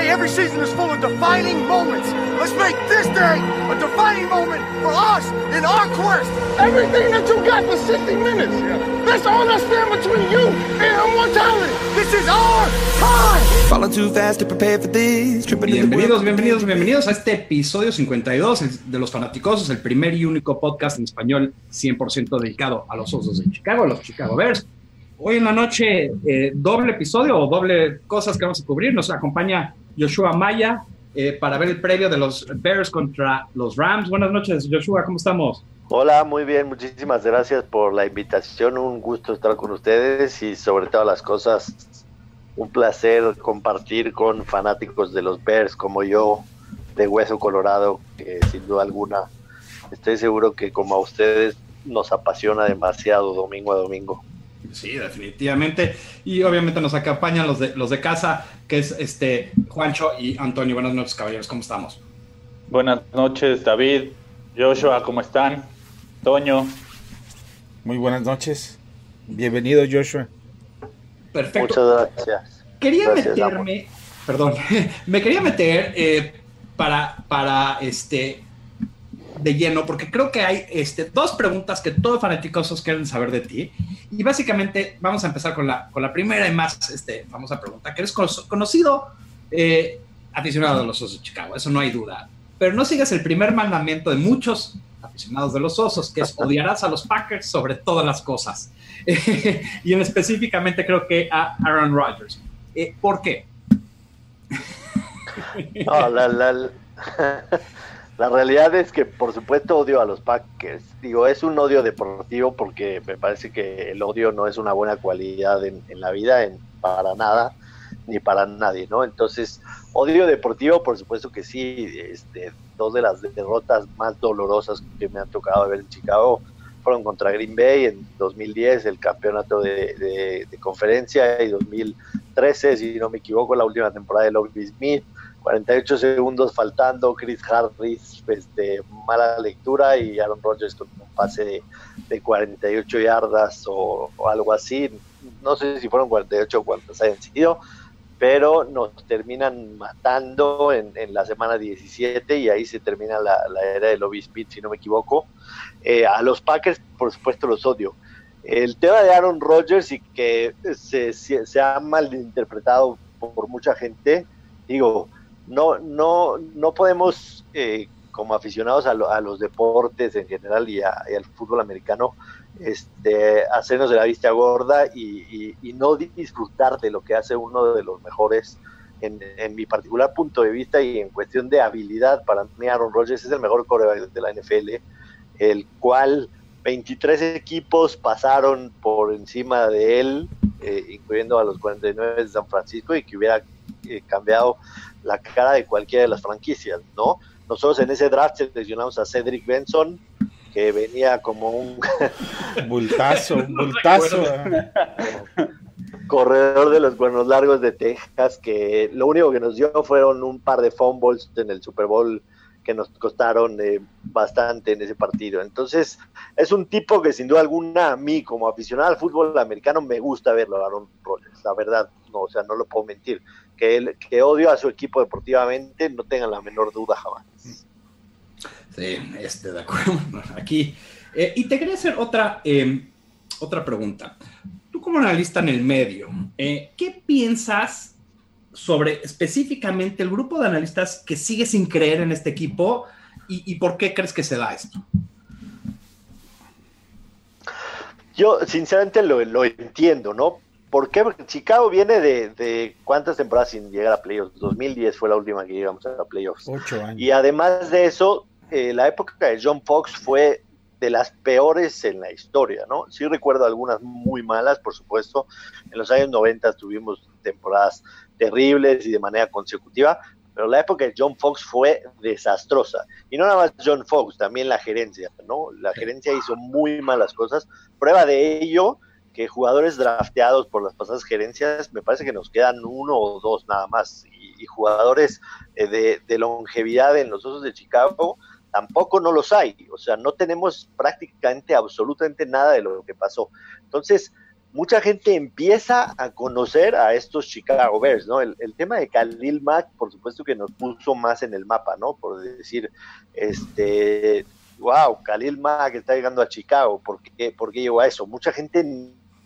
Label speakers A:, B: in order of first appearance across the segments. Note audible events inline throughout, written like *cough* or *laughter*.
A: Hey, every season is full of defining moments. Let's make this day a defining moment for us in our quest. Everything that you got for 60 minutes, that's all that's standing between you and immortality. This is our time.
B: Falling too fast to prepare for this. Tripping in the
C: Bienvenidos, bienvenidos, bienvenidos a este episodio 52 de Los Fanaticosos, el primer y único podcast en español 100% dedicado a los Osos de Chicago, a los Chicago Bears. Hoy en la noche, eh, doble episodio o doble cosas que vamos a cubrir. Nos acompaña Joshua Maya eh, para ver el previo de los Bears contra los Rams. Buenas noches, Joshua, ¿cómo estamos?
D: Hola, muy bien, muchísimas gracias por la invitación, un gusto estar con ustedes y sobre todas las cosas, un placer compartir con fanáticos de los Bears como yo, de Hueso Colorado, que sin duda alguna estoy seguro que como a ustedes nos apasiona demasiado domingo a domingo.
C: Sí, definitivamente. Y obviamente nos acompañan los de, los de casa, que es este Juancho y Antonio. Buenas noches, caballeros, ¿cómo estamos?
E: Buenas noches, David, Joshua, ¿cómo están? Toño.
F: Muy buenas noches. Bienvenido, Joshua.
C: Perfecto.
D: Muchas gracias.
C: Quería
D: Gracias,
C: meterme, perdón, *laughs* me quería meter eh, para, para este de lleno, porque creo que hay este, dos preguntas que todos fanáticos quieren saber de ti. Y básicamente vamos a empezar con la, con la primera y más este, famosa pregunta, que eres conocido eh, aficionado de los Osos de Chicago, eso no hay duda. Pero no sigas el primer mandamiento de muchos aficionados de los Osos, que es odiarás a los Packers sobre todas las cosas. *laughs* y en específicamente creo que a Aaron Rodgers. Eh, ¿Por qué?
D: No, la, la, la realidad es que por supuesto odio a los Packers. Digo, es un odio deportivo porque me parece que el odio no es una buena cualidad en, en la vida, en, para nada, ni para nadie, ¿no? Entonces, odio deportivo, por supuesto que sí. Este, dos de las derrotas más dolorosas que me han tocado ver en Chicago fueron contra Green Bay en 2010, el campeonato de, de, de conferencia, y 2013, si no me equivoco, la última temporada de Lovie Smith 48 segundos faltando, Chris Harris de mala lectura y Aaron Rodgers con un pase de, de 48 yardas o, algo así. No sé si fueron 48 o cuántas hayan sido, pero nos terminan matando en, la semana 17 y ahí se termina la, era de Lobby Speed, si no me equivoco. Eh, a los Packers, por supuesto, los odio. El tema de Aaron Rodgers y que se, se, ha malinterpretado por mucha gente, digo, no, no, no podemos, eh, como aficionados a, lo, a, los deportes en general y, a, y, al fútbol americano, este, hacernos de la vista gorda y, y, y, no disfrutar de lo que hace uno de los mejores. En, en, mi particular punto de vista y en cuestión de habilidad, para mí Aaron Rodgers es el mejor coreback de la NFL, el cual 23 equipos pasaron por encima de él, eh, incluyendo a los 49 de San Francisco, y que hubiera eh, cambiado la cara de cualquiera de las franquicias, ¿no? Nosotros en ese draft seleccionamos a Cedric Benson, que venía como un *laughs*
F: bultazo, un bultazo.
D: corredor de los cuernos largos de Texas, que lo único que nos dio fueron un par de fumbles en el Super Bowl que nos costaron eh, bastante en ese partido. Entonces, es un tipo que sin duda alguna a mí, como aficionado al fútbol americano, me gusta verlo, Aaron Rodgers, la verdad, no, o sea, no lo puedo mentir que, él, que odio a su equipo deportivamente, no tengan la menor duda jamás.
C: Sí, este, de acuerdo. *laughs* Aquí. Eh, y te quería hacer otra, eh, otra pregunta. Tú como analista en el medio, eh, ¿qué piensas sobre específicamente el grupo de analistas que sigue sin creer en este equipo y, y por qué crees que se da esto?
D: Yo sinceramente lo, lo entiendo, ¿no? ¿Por qué? Porque Chicago viene de, de, cuántas temporadas sin llegar a playoffs. 2010 fue la última que llegamos a playoffs.
F: Ocho años.
D: Y además de eso, eh, la época de John Fox fue de las peores en la historia, ¿no? Sí recuerdo algunas muy malas, por supuesto. En los años 90 tuvimos temporadas terribles y de manera consecutiva, pero la época de John Fox fue desastrosa. Y no nada más John Fox, también la gerencia, ¿no? La gerencia hizo muy malas cosas. Prueba de ello que jugadores drafteados por las pasadas gerencias, me parece que nos quedan uno o dos nada más, y, jugadores eh, de, longevidad en los Osos de Chicago, tampoco no los hay, o sea, no tenemos prácticamente absolutamente nada de lo que pasó. Entonces, mucha gente empieza a conocer a estos Chicago Bears, ¿no? El, tema de Khalil Mack, por supuesto que nos puso más en el mapa, ¿no? Por decir, este, wow, Khalil Mack está llegando a Chicago, ¿por qué, por qué llegó a eso? Mucha gente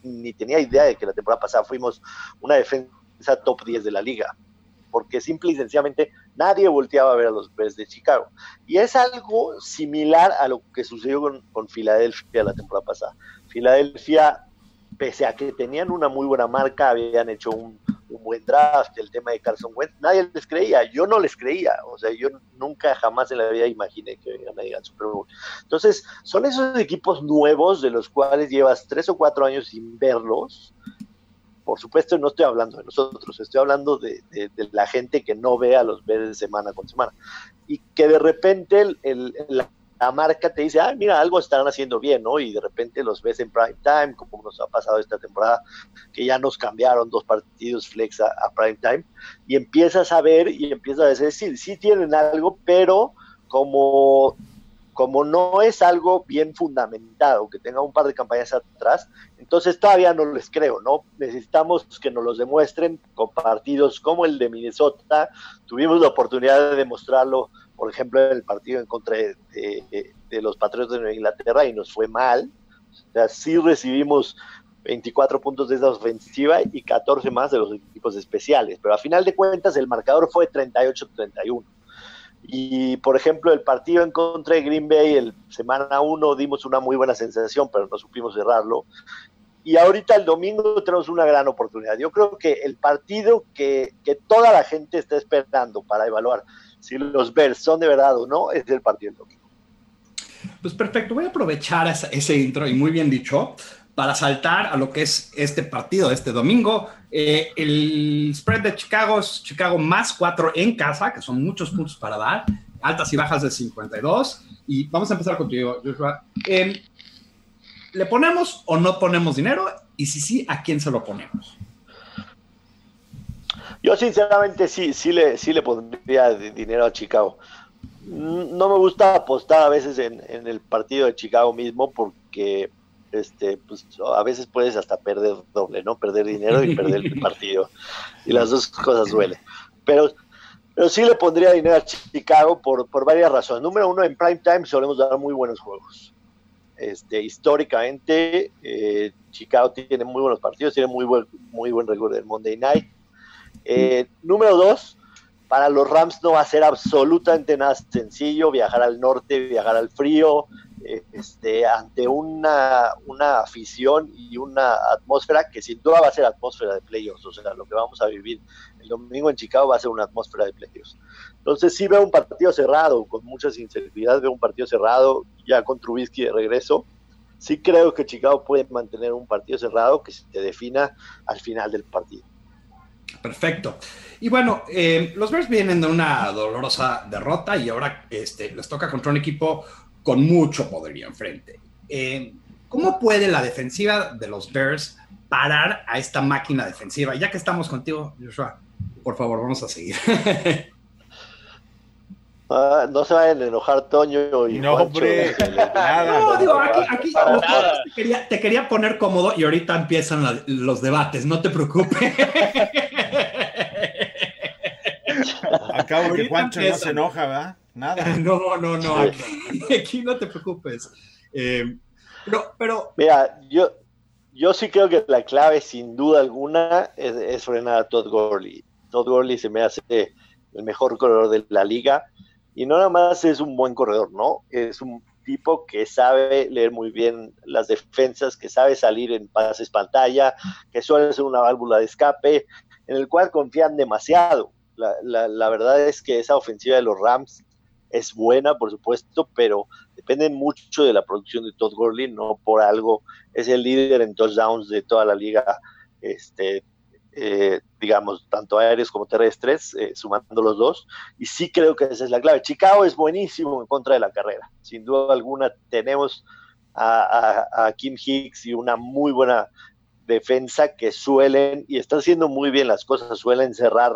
D: ni, tenía idea de que la temporada pasada fuimos una defensa top 10 de la liga, porque simple y sencillamente nadie volteaba a ver a los Bears de Chicago. Y es algo similar a lo que sucedió con, con Filadelfia la temporada pasada. Filadelfia pese a que tenían una muy buena marca, habían hecho un, buen draft, el tema de Carson Wentz, nadie les creía, yo no les creía, o sea, yo nunca jamás en la vida imaginé que iban a llegar al Super Bowl. Entonces, son esos equipos nuevos de los cuales llevas tres o cuatro años sin verlos. Por supuesto, no estoy hablando de nosotros, estoy hablando de, la gente que no ve a los de semana con semana. Y que de repente el, la marca te dice, ah, mira, algo están haciendo bien, ¿no? Y de repente los ves en prime time, como nos ha pasado esta temporada, que ya nos cambiaron dos partidos flex a, prime time, y empiezas a ver y empiezas a decir, sí, sí tienen algo, pero como, como no es algo bien fundamentado, que tenga un par de campañas atrás, entonces todavía no les creo, ¿no? Necesitamos que nos los demuestren con partidos como el de Minnesota, tuvimos la oportunidad de demostrarlo por ejemplo, el partido en contra de, los Patriotas de Inglaterra y nos fue mal. O sea, sí recibimos 24 puntos de esa ofensiva y 14 más de los equipos especiales, pero a final de cuentas el marcador fue 38-31. Y por ejemplo, el partido en contra de Green Bay, el semana 1 dimos una muy buena sensación, pero no supimos cerrarlo. Y ahorita el domingo tenemos una gran oportunidad. Yo creo que el partido que, que toda la gente está esperando para evaluar si los Bears son de verdad o no, es el partido del domingo.
C: Pues perfecto, voy a aprovechar ese, intro y muy bien dicho para saltar a lo que es este partido de este domingo. Eh, el spread de Chicago es Chicago más 4 en casa, que son muchos puntos para dar, altas y bajas de 52. Y vamos a empezar contigo, Joshua. Em, ¿Le ponemos o no ponemos dinero? Y si sí, ¿a quién se lo ponemos?
D: Yo sinceramente sí, sí le, sí le pondría dinero a Chicago. No me gusta apostar a veces en, el partido de Chicago mismo porque este, pues, a veces puedes hasta perder doble, ¿no? Perder dinero y perder el *laughs* partido. Y las dos cosas duelen. Pero, pero sí le pondría dinero a Chicago por, por varias razones. Número uno, en prime time solemos dar muy buenos juegos. Este, históricamente, eh, Chicago tiene muy buenos partidos, tiene muy buen, muy buen récord del Monday Night. Eh, número dos, para los Rams no va a ser absolutamente nada sencillo viajar al norte, viajar al frío, este, ante una, una afición y una atmósfera que sin duda va a ser atmósfera de playoffs, o sea, lo que vamos a vivir el domingo en Chicago va a ser una atmósfera de playoffs. Entonces sí veo un partido cerrado, con mucha sinceridad veo un partido cerrado, ya con Trubisky de regreso. Sí creo que Chicago puede mantener un partido cerrado que se defina al final del partido.
C: Perfecto. Y bueno, eh, los Bears vienen de una dolorosa derrota y ahora este, les toca contra un equipo con mucho poderío enfrente. Eh, ¿Cómo puede la defensiva de los Bears parar a esta máquina defensiva? Ya que estamos contigo, Joshua, por favor, vamos a seguir. *laughs*
D: Ah, no se vayan a enojar Toño y
F: no, hombre,
C: No, digo, aquí, te, quería, te, quería, poner cómodo y ahorita empiezan los debates, no te preocupes. *laughs*
F: Acabo que Juancho no se enoja, ¿verdad? Nada. *laughs*
C: No, no, no, *laughs* aquí, no te preocupes. Eh, pero,
D: Mira, yo, yo sí creo que la clave, sin duda alguna, es, frenar a Todd Gurley. Todd Gurley se me hace el mejor corredor de la liga y no nada más es un buen corredor, ¿no? Es un tipo que sabe leer muy bien las defensas, que sabe salir en pases pantalla, que suele ser una válvula de escape, en el cual confían demasiado. La, la, verdad es que esa ofensiva de los Rams es buena, por supuesto, pero depende mucho de la producción de Todd Gurley, no por algo es el líder en touchdowns de toda la liga este, eh, digamos, tanto aéreos como terrestres, eh, sumando los dos. Y sí creo que esa es la clave. Chicago es buenísimo en contra de la carrera. Sin duda alguna tenemos a, Kim Hicks y una muy buena defensa que suelen, y están haciendo muy bien las cosas, suelen cerrar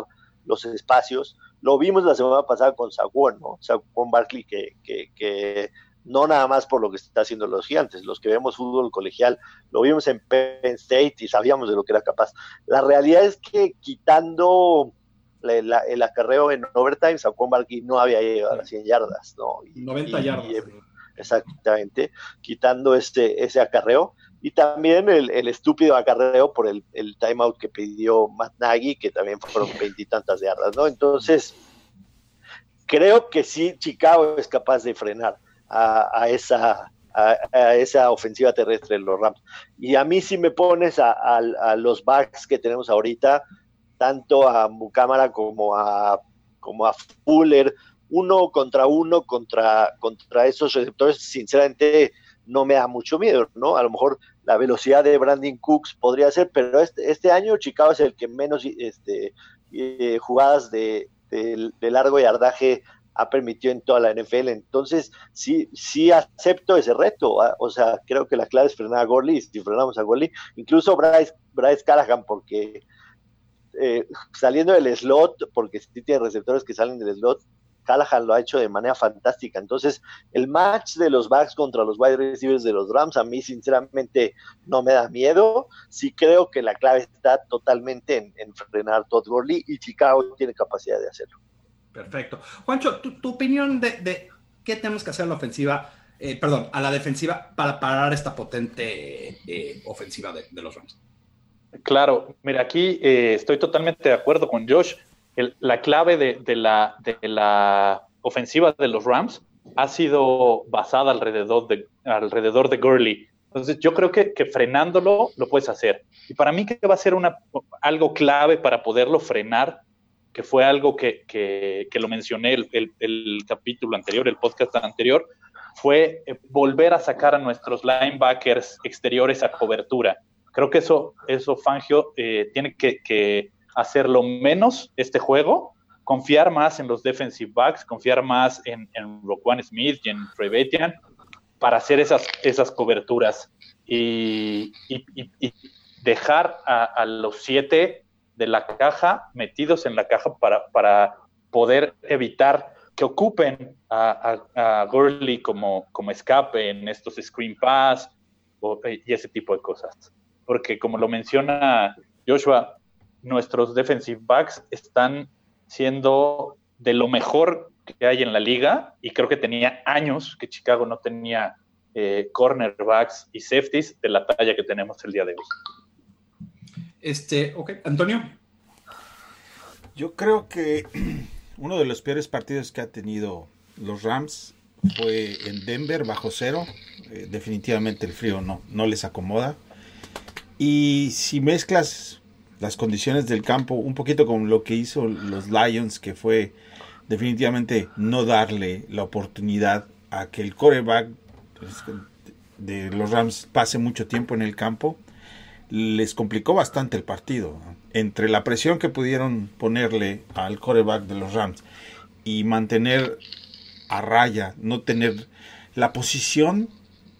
D: los espacios. Lo vimos la semana pasada con Saquon, ¿no? Saquon Barkley que, que, no nada más por lo que está haciendo los gigantes, los que vemos fútbol colegial, lo vimos en Penn State y sabíamos de lo que era capaz. La realidad es que quitando el acarreo en overtime, Saquon Barkley no había llegado a las 100 yardas, ¿no?
C: 90 yardas.
D: exactamente, quitando este, ese acarreo. Y también el, estúpido acarreo por el, el, timeout que pidió Matt Nagy, que también fueron veintitantas yardas, ¿no? Entonces, creo que sí, Chicago es capaz de frenar a, esa, a, esa ofensiva terrestre de los Rams. Y a mí si me pones a, los backs que tenemos ahorita, tanto a Mucámara como a, como a Fuller, uno contra uno contra, contra esos receptores, sinceramente no me da mucho miedo, ¿no? A lo mejor la velocidad de Brandon Cooks podría ser, pero este, este año Chicago es el que menos este, eh, jugadas de, de, largo yardaje ha permitido en toda la NFL. Entonces, sí, sí acepto ese reto. O sea, creo que la clave es frenar a Gorley. Si frenamos a Gorley, incluso Bryce, Bryce Callahan, porque eh, saliendo del slot, porque sí tiene receptores que salen del slot, Callahan lo ha hecho de manera fantástica. Entonces, el match de los backs contra los wide receivers de los Rams, a mí sinceramente no me da miedo. Sí creo que la clave está totalmente en, frenar Todd Gurley y Chicago tiene capacidad de hacerlo.
C: Perfecto. Juancho, tu, opinión de, qué tenemos que hacer a la ofensiva, eh, perdón, a la defensiva para parar esta potente eh, ofensiva de, los Rams.
E: Claro, mira, aquí eh, estoy totalmente de acuerdo con Josh. La clave de, la, ofensiva de los Rams ha sido basada alrededor de, alrededor de Gurley. Entonces, yo creo que, que, frenándolo lo puedes hacer. Y para mí que va a ser una, algo clave para poderlo frenar que fue algo que, lo mencioné el, el, capítulo anterior, el podcast anterior, fue eh, volver a sacar a nuestros linebackers exteriores a cobertura. Creo que eso, eso Fangio eh, tiene que, hacerlo menos este juego, confiar más en los defensive backs, confiar más en, en Roquan Smith y en Trey Betian para hacer esas, esas coberturas y, dejar a, a los siete de la caja, metidos en la caja para, para poder evitar que ocupen a, a, Gurley como, como escape en estos screen pass y ese tipo de cosas. Porque como lo menciona Joshua, nuestros defensive backs están siendo de lo mejor que hay en la liga y creo que tenía años que Chicago no tenía eh, cornerbacks y safeties de la talla que tenemos el día de hoy.
C: Este, ok, Antonio.
F: Yo creo que *clears throat* uno de los peores partidos que ha tenido los Rams fue en Denver bajo cero. Eh, definitivamente el frío no, no les acomoda. Y si mezclas las condiciones del campo un poquito con lo que hizo los Lions, que fue definitivamente no darle la oportunidad a que el coreback pues, de los Rams pase mucho tiempo en el campo, les complicó bastante el partido. Entre la presión que pudieron ponerle al coreback de los Rams y mantener a raya, no tener la posición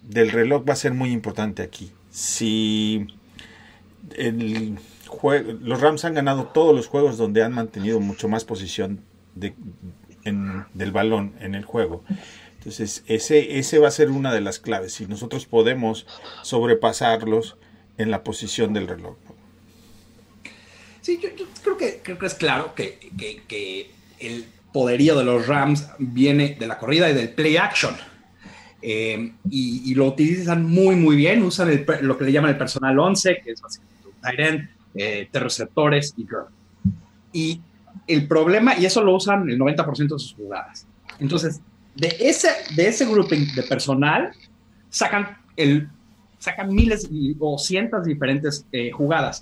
F: del reloj va a ser muy importante aquí. Si el los Rams han ganado todos los juegos donde han mantenido mucho más posición de, del balón en el juego. Entonces, ese, ese va a ser una de las claves. Si nosotros podemos sobrepasarlos, en la posición del reloj.
C: Sí, yo, creo, que, creo que es claro que, que, el poderío de los Rams viene de la corrida y del play action. Eh, y, lo utilizan muy, muy bien. Usan lo que le llaman el personal 11, que es básicamente un tight eh, receptores y girl. Y el problema, y eso lo usan el 90% de sus jugadas. Entonces, de ese, de ese grouping de personal, sacan el sacan miles o cientos diferentes eh, jugadas.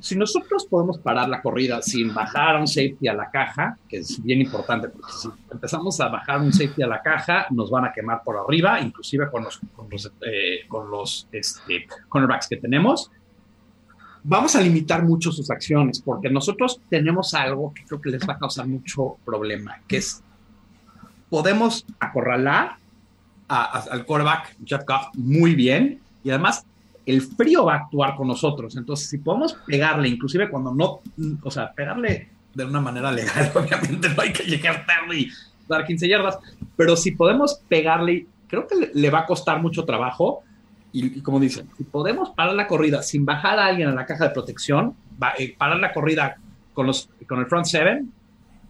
C: Si nosotros podemos parar la corrida sin bajar un safety a la caja, que es bien importante, porque si empezamos a bajar un safety a la caja, nos van a quemar por arriba, inclusive con los, con los, eh, con los este, cornerbacks que tenemos. Vamos a limitar mucho sus acciones, porque nosotros tenemos algo que creo que les va a causar mucho problema, que es podemos acorralar al quarterback Jeff Goff muy bien, y además el frío va a actuar con nosotros. Entonces, si podemos pegarle, inclusive cuando no, o sea, pegarle de una manera legal, *laughs* obviamente no hay que llegar tarde y dar 15 yardas, pero si podemos pegarle creo que le, va a costar mucho trabajo. Y, como dicen, si podemos parar la corrida sin bajar a alguien a la caja de protección, eh, parar la corrida con, los, con el front seven,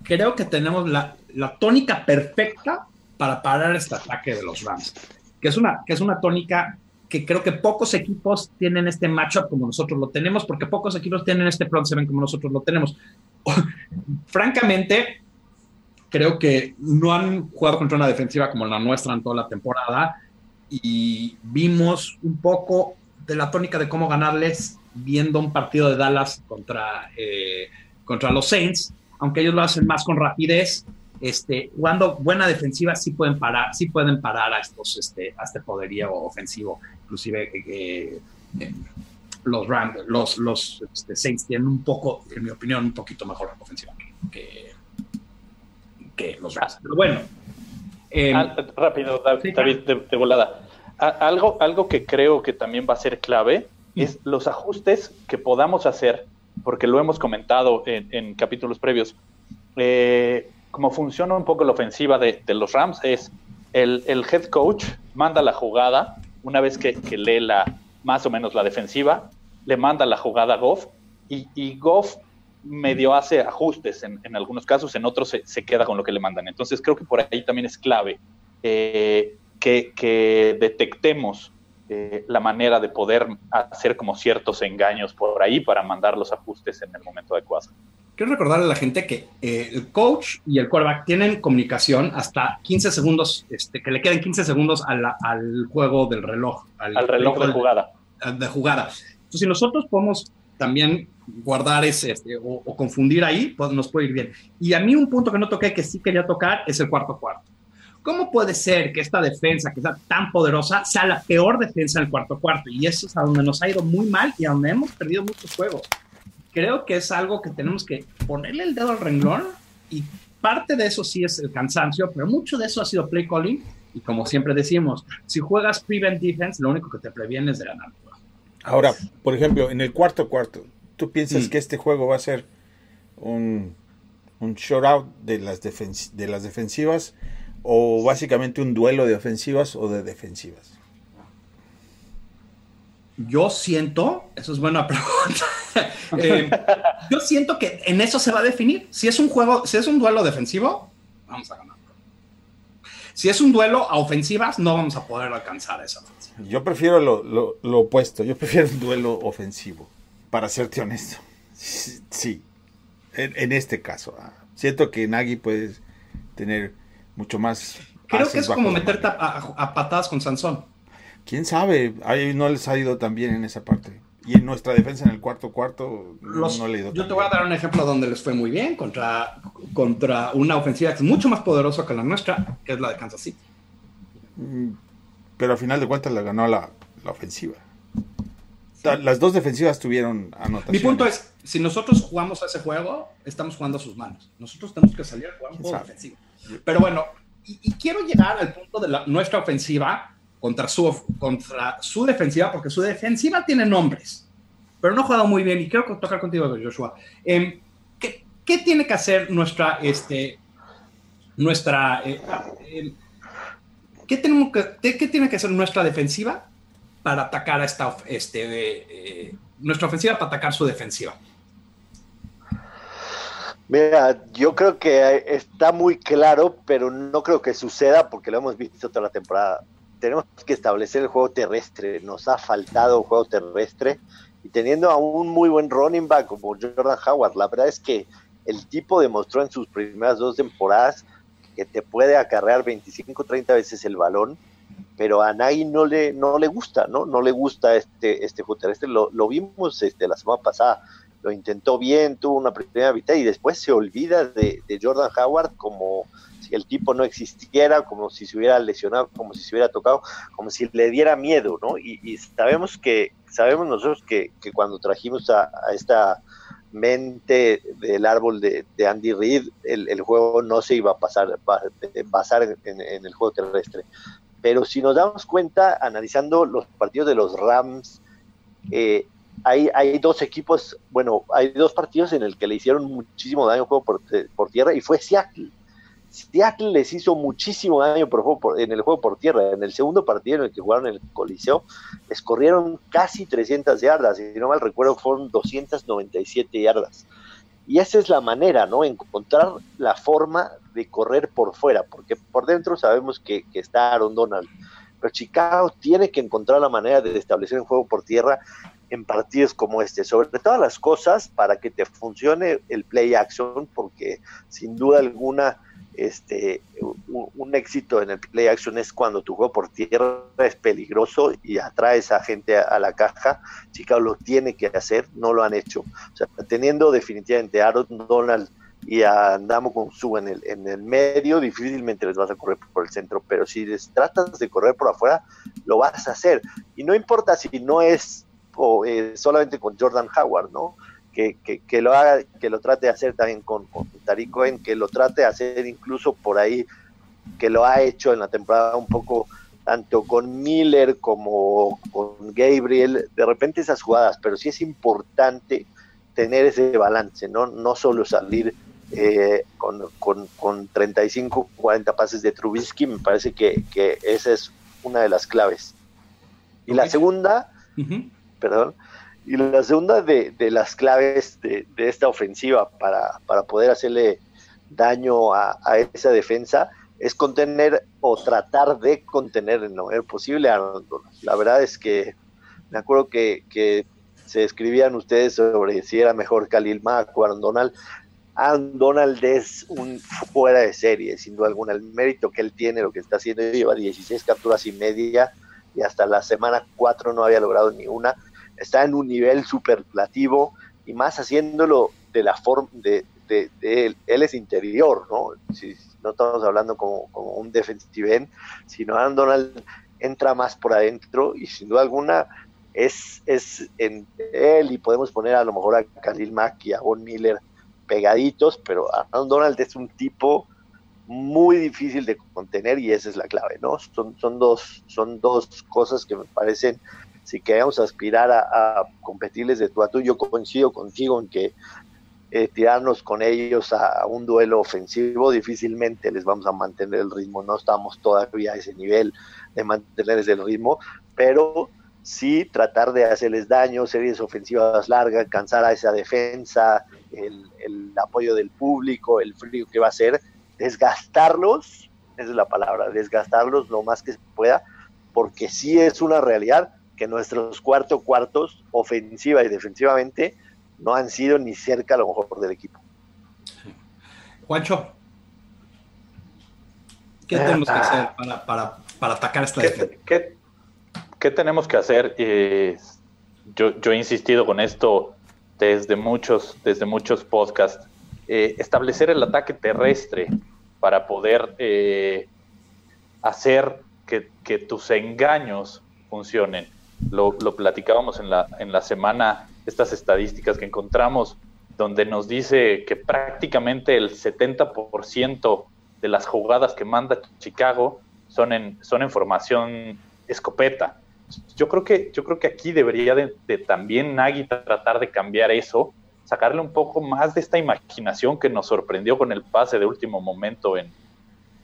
C: creo que tenemos la, la tónica perfecta para parar este ataque de los Rams, que es una, que es una tónica que creo que pocos equipos tienen este matchup como nosotros lo tenemos, porque pocos equipos tienen este front seven como nosotros lo tenemos. *laughs* Francamente, creo que no han jugado contra una defensiva como la nuestra en toda la temporada y vimos un poco de la tónica de cómo ganarles viendo un partido de Dallas contra, eh, contra los Saints, aunque ellos lo hacen más con rapidez, este, jugando buena defensiva sí pueden parar, sí pueden parar a estos, este, a este poderío ofensivo. Inclusive eh, eh, los Rams, los, los este, Saints tienen un poco, en mi opinión, un poquito mejor ofensiva que, que los Rams. Pero bueno.
E: Eh, rápido, David, de, volada. algo, algo que creo que también va a ser clave mm. es los ajustes que podamos hacer, porque lo hemos comentado en, en capítulos previos. Eh, como funciona un poco la ofensiva de, los Rams es el, head coach manda la jugada, una vez que, lee la, más o menos la defensiva, le manda la jugada a Goff y, Goff medio hace ajustes en, algunos casos, en otros se, queda con lo que le mandan. Entonces creo que por ahí también es clave eh, que, detectemos eh, la manera de poder hacer como ciertos engaños por ahí para mandar los ajustes en el momento adecuado
C: quiero recordarle a la gente que eh, el coach y el quarterback tienen comunicación hasta 15 segundos, este, que le queden 15 segundos al juego del reloj.
E: Al, reloj de jugada.
C: De jugada. Entonces, si nosotros podemos también guardar ese este, o, confundir ahí, pues nos puede ir bien. Y a mí un punto que no toqué, que sí quería tocar, es el cuarto cuarto. ¿Cómo puede ser que esta defensa, que está tan poderosa, sea la peor defensa del cuarto cuarto? Y eso es a donde nos ha ido muy mal y a donde hemos perdido muchos juegos creo que es algo que tenemos que ponerle el dedo al renglón y parte de eso sí es el cansancio, pero mucho de eso ha sido play calling y como siempre decimos, si juegas prevent defense, lo único que te previene es de ganar.
F: Ahora, por ejemplo, en el cuarto cuarto, ¿tú piensas mm. que este juego va a ser un, un shootout de las, de las defensivas o básicamente un duelo de ofensivas o de defensivas?
C: Yo siento, eso es buena *laughs* pregunta. Eh, yo siento que en eso se va a definir. Si es un juego, si es un duelo defensivo, vamos a ganar. Si es un duelo a ofensivas, no vamos a poder alcanzar esa ofensiva.
F: Yo prefiero lo, opuesto. Yo prefiero un duelo ofensivo, para serte honesto. Sí, en, este caso. Ah, siento que Nagy puede tener mucho más.
C: Creo que es como meterte a patadas con Sansón
F: quién sabe, ahí no les ha ido tan bien en esa parte. Y en nuestra defensa en el cuarto cuarto no le
C: Yo te voy a dar un ejemplo donde les fue muy bien contra, contra una ofensiva que es mucho más poderosa que la nuestra, que es la de Kansas City.
F: Mm, pero al final de cuentas la ganó la, ofensiva. Las dos defensivas tuvieron anotaciones.
C: Mi punto es, si nosotros jugamos a ese juego, estamos jugando a sus manos. Nosotros tenemos que salir a jugar un juego defensivo. Pero bueno, y, y, quiero llegar al punto de la, nuestra ofensiva, contra su, contra su defensiva, porque su defensiva tiene nombres, pero no ha jugado muy bien. Y quiero tocar contigo, Joshua. Em, ¿qué, ¿qué, tiene que hacer nuestra, este, nuestra, eh, em, ¿qué, tenemos ¿qué tiene que hacer nuestra defensiva para atacar a esta, este, eh, nuestra ofensiva para atacar su defensiva?
D: Mira, yo creo que está muy claro, pero no creo que suceda porque lo hemos visto toda la temporada tenemos que establecer el juego terrestre. Nos ha faltado un juego terrestre. Y teniendo a un muy buen running back como Jordan Howard, la verdad es que el tipo demostró en sus primeras dos temporadas que te puede acarrear 25, 30 veces el balón, pero a nadie no le, no le gusta, ¿no? No le gusta este, este juego terrestre. Lo, vimos este, la semana pasada, lo intentó bien, tuvo una primera mitad y después se olvida de Jordan Howard como el tipo no existiera, como si se hubiera lesionado, como si se hubiera tocado, como si le diera miedo, ¿no? Y, sabemos que, sabemos nosotros que, cuando trajimos a, esta mente del árbol de, Andy Reid, el, juego no se iba a pasar, basar en, el juego terrestre. Pero si nos damos cuenta, analizando los partidos de los Rams, eh, hay, hay, dos equipos, bueno, hay dos partidos en el que le hicieron muchísimo daño juego por, por, tierra y fue Seattle. Seattle les hizo muchísimo daño por, en el juego por tierra. En el segundo partido en el que jugaron en el Coliseo, les corrieron casi 300 yardas. Si no mal recuerdo, fueron 297 yardas. Y esa es la manera, ¿no? Encontrar la forma de correr por fuera, porque por dentro sabemos que, que está Aaron Donald. Pero Chicago tiene que encontrar la manera de establecer un juego por tierra en partidos como este, sobre todas las cosas para que te funcione el play action, porque sin duda alguna este, un, éxito en el play action es cuando tu juego por tierra es peligroso y atraes a gente a, la caja. Chicago lo tiene que hacer, no lo han hecho. O sea, teniendo definitivamente a Aaron Donald y a Andamo con su en el, en el medio, difícilmente les vas a correr por el centro, pero si les tratas de correr por afuera, lo vas a hacer. Y no importa si no es o, eh, solamente con Jordan Howard, ¿no? Que, lo haga, que lo trate de hacer también con, con Tariq Cohen, que lo trate de hacer incluso por ahí, que lo ha hecho en la temporada un poco tanto con Miller como con Gabriel, de repente esas jugadas, pero sí es importante tener ese balance, no, no solo salir eh, con, con, 35, 40 pases de Trubisky, me parece que, esa es una de las claves. Y la segunda, perdón, y la segunda de, las claves de, esta ofensiva para, poder hacerle daño a, esa defensa es contener o tratar de contener en lo mayor posible a Donald. La verdad es que me acuerdo que, se escribían ustedes sobre si era mejor Khalil Mack o Aaron Donald. Aaron Donald es un fuera de serie, sin duda alguna. El mérito que él tiene, lo que está haciendo, lleva 16 capturas y media y hasta la semana 4 no había logrado ni una está en un nivel superlativo y más haciéndolo de la forma de, él, él, es interior, ¿no? Si no estamos hablando como, un defensive end, sino Aaron Donald entra más por adentro y sin duda alguna es, es en él y podemos poner a lo mejor a Khalil Mack y a Von Miller pegaditos, pero Aaron Donald es un tipo muy difícil de contener y esa es la clave, ¿no? Son, son, dos, son dos cosas que me parecen si queremos aspirar a, competirles de tú a tú, yo coincido contigo en que eh, tirarnos con ellos a, un duelo ofensivo, difícilmente les vamos a mantener el ritmo, no estamos todavía a ese nivel de mantener ese ritmo, pero sí tratar de hacerles daño, series ofensivas largas, cansar a esa defensa, el, el apoyo del público, el frío que va a ser, desgastarlos, esa es la palabra, desgastarlos lo más que se pueda, porque sí es una realidad que nuestros cuarto cuartos, ofensiva y defensivamente, no han sido ni cerca a lo mejor del equipo.
C: Juancho, ¿qué tenemos que hacer para, atacar esta defensa?
E: ¿qué, tenemos que hacer? yo, yo he insistido con esto desde muchos, desde muchos podcasts. Eh, establecer el ataque terrestre para poder eh, hacer que, que, tus engaños funcionen lo, platicábamos en la, en la semana, estas estadísticas que encontramos, donde nos dice que prácticamente el 70% de las jugadas que manda Chicago son en, son en formación escopeta. Yo creo que, yo creo que aquí debería de, también Nagy tratar de cambiar eso, sacarle un poco más de esta imaginación que nos sorprendió con el pase de último momento en,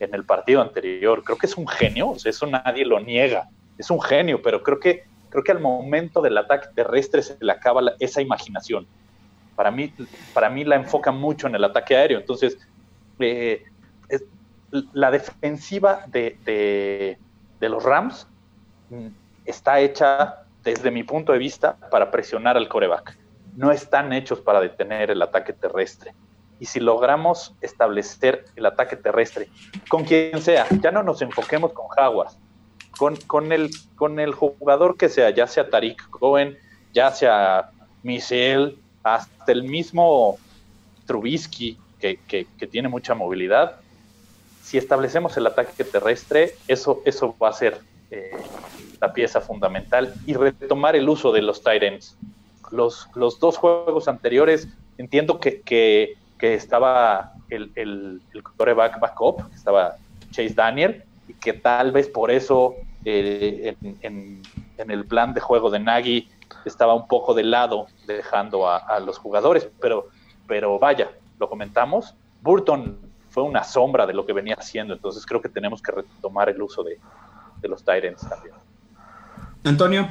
E: en el partido anterior. Creo que es un genio, eso nadie lo niega, es un genio, pero creo que creo que al momento del ataque terrestre se le acaba esa imaginación. Para mí, para mí la enfoca mucho en el ataque aéreo. Entonces, eh, la defensiva de, los Rams mm, está hecha, desde mi punto de vista, para presionar al coreback. No están hechos para detener el ataque terrestre. Y si logramos establecer el ataque terrestre con quien sea, ya no nos enfoquemos con Jaguars, con, con, el, con el jugador que sea, ya sea Tariq Cohen, ya sea Michel, hasta el mismo Trubisky, que, tiene mucha movilidad, si establecemos el ataque terrestre, eso, eso va a ser eh, la pieza fundamental y retomar el uso de los tight Los, los dos juegos anteriores, entiendo que, que, estaba el, el, el coreback backup, estaba Chase Daniel, y que tal vez por eso eh, en, el plan de juego de Nagy estaba un poco de lado dejando a, los jugadores, pero, pero vaya, lo comentamos, Burton fue una sombra de lo que venía haciendo. Entonces creo que tenemos que retomar el uso de, de los Tyrants también.
C: Antonio.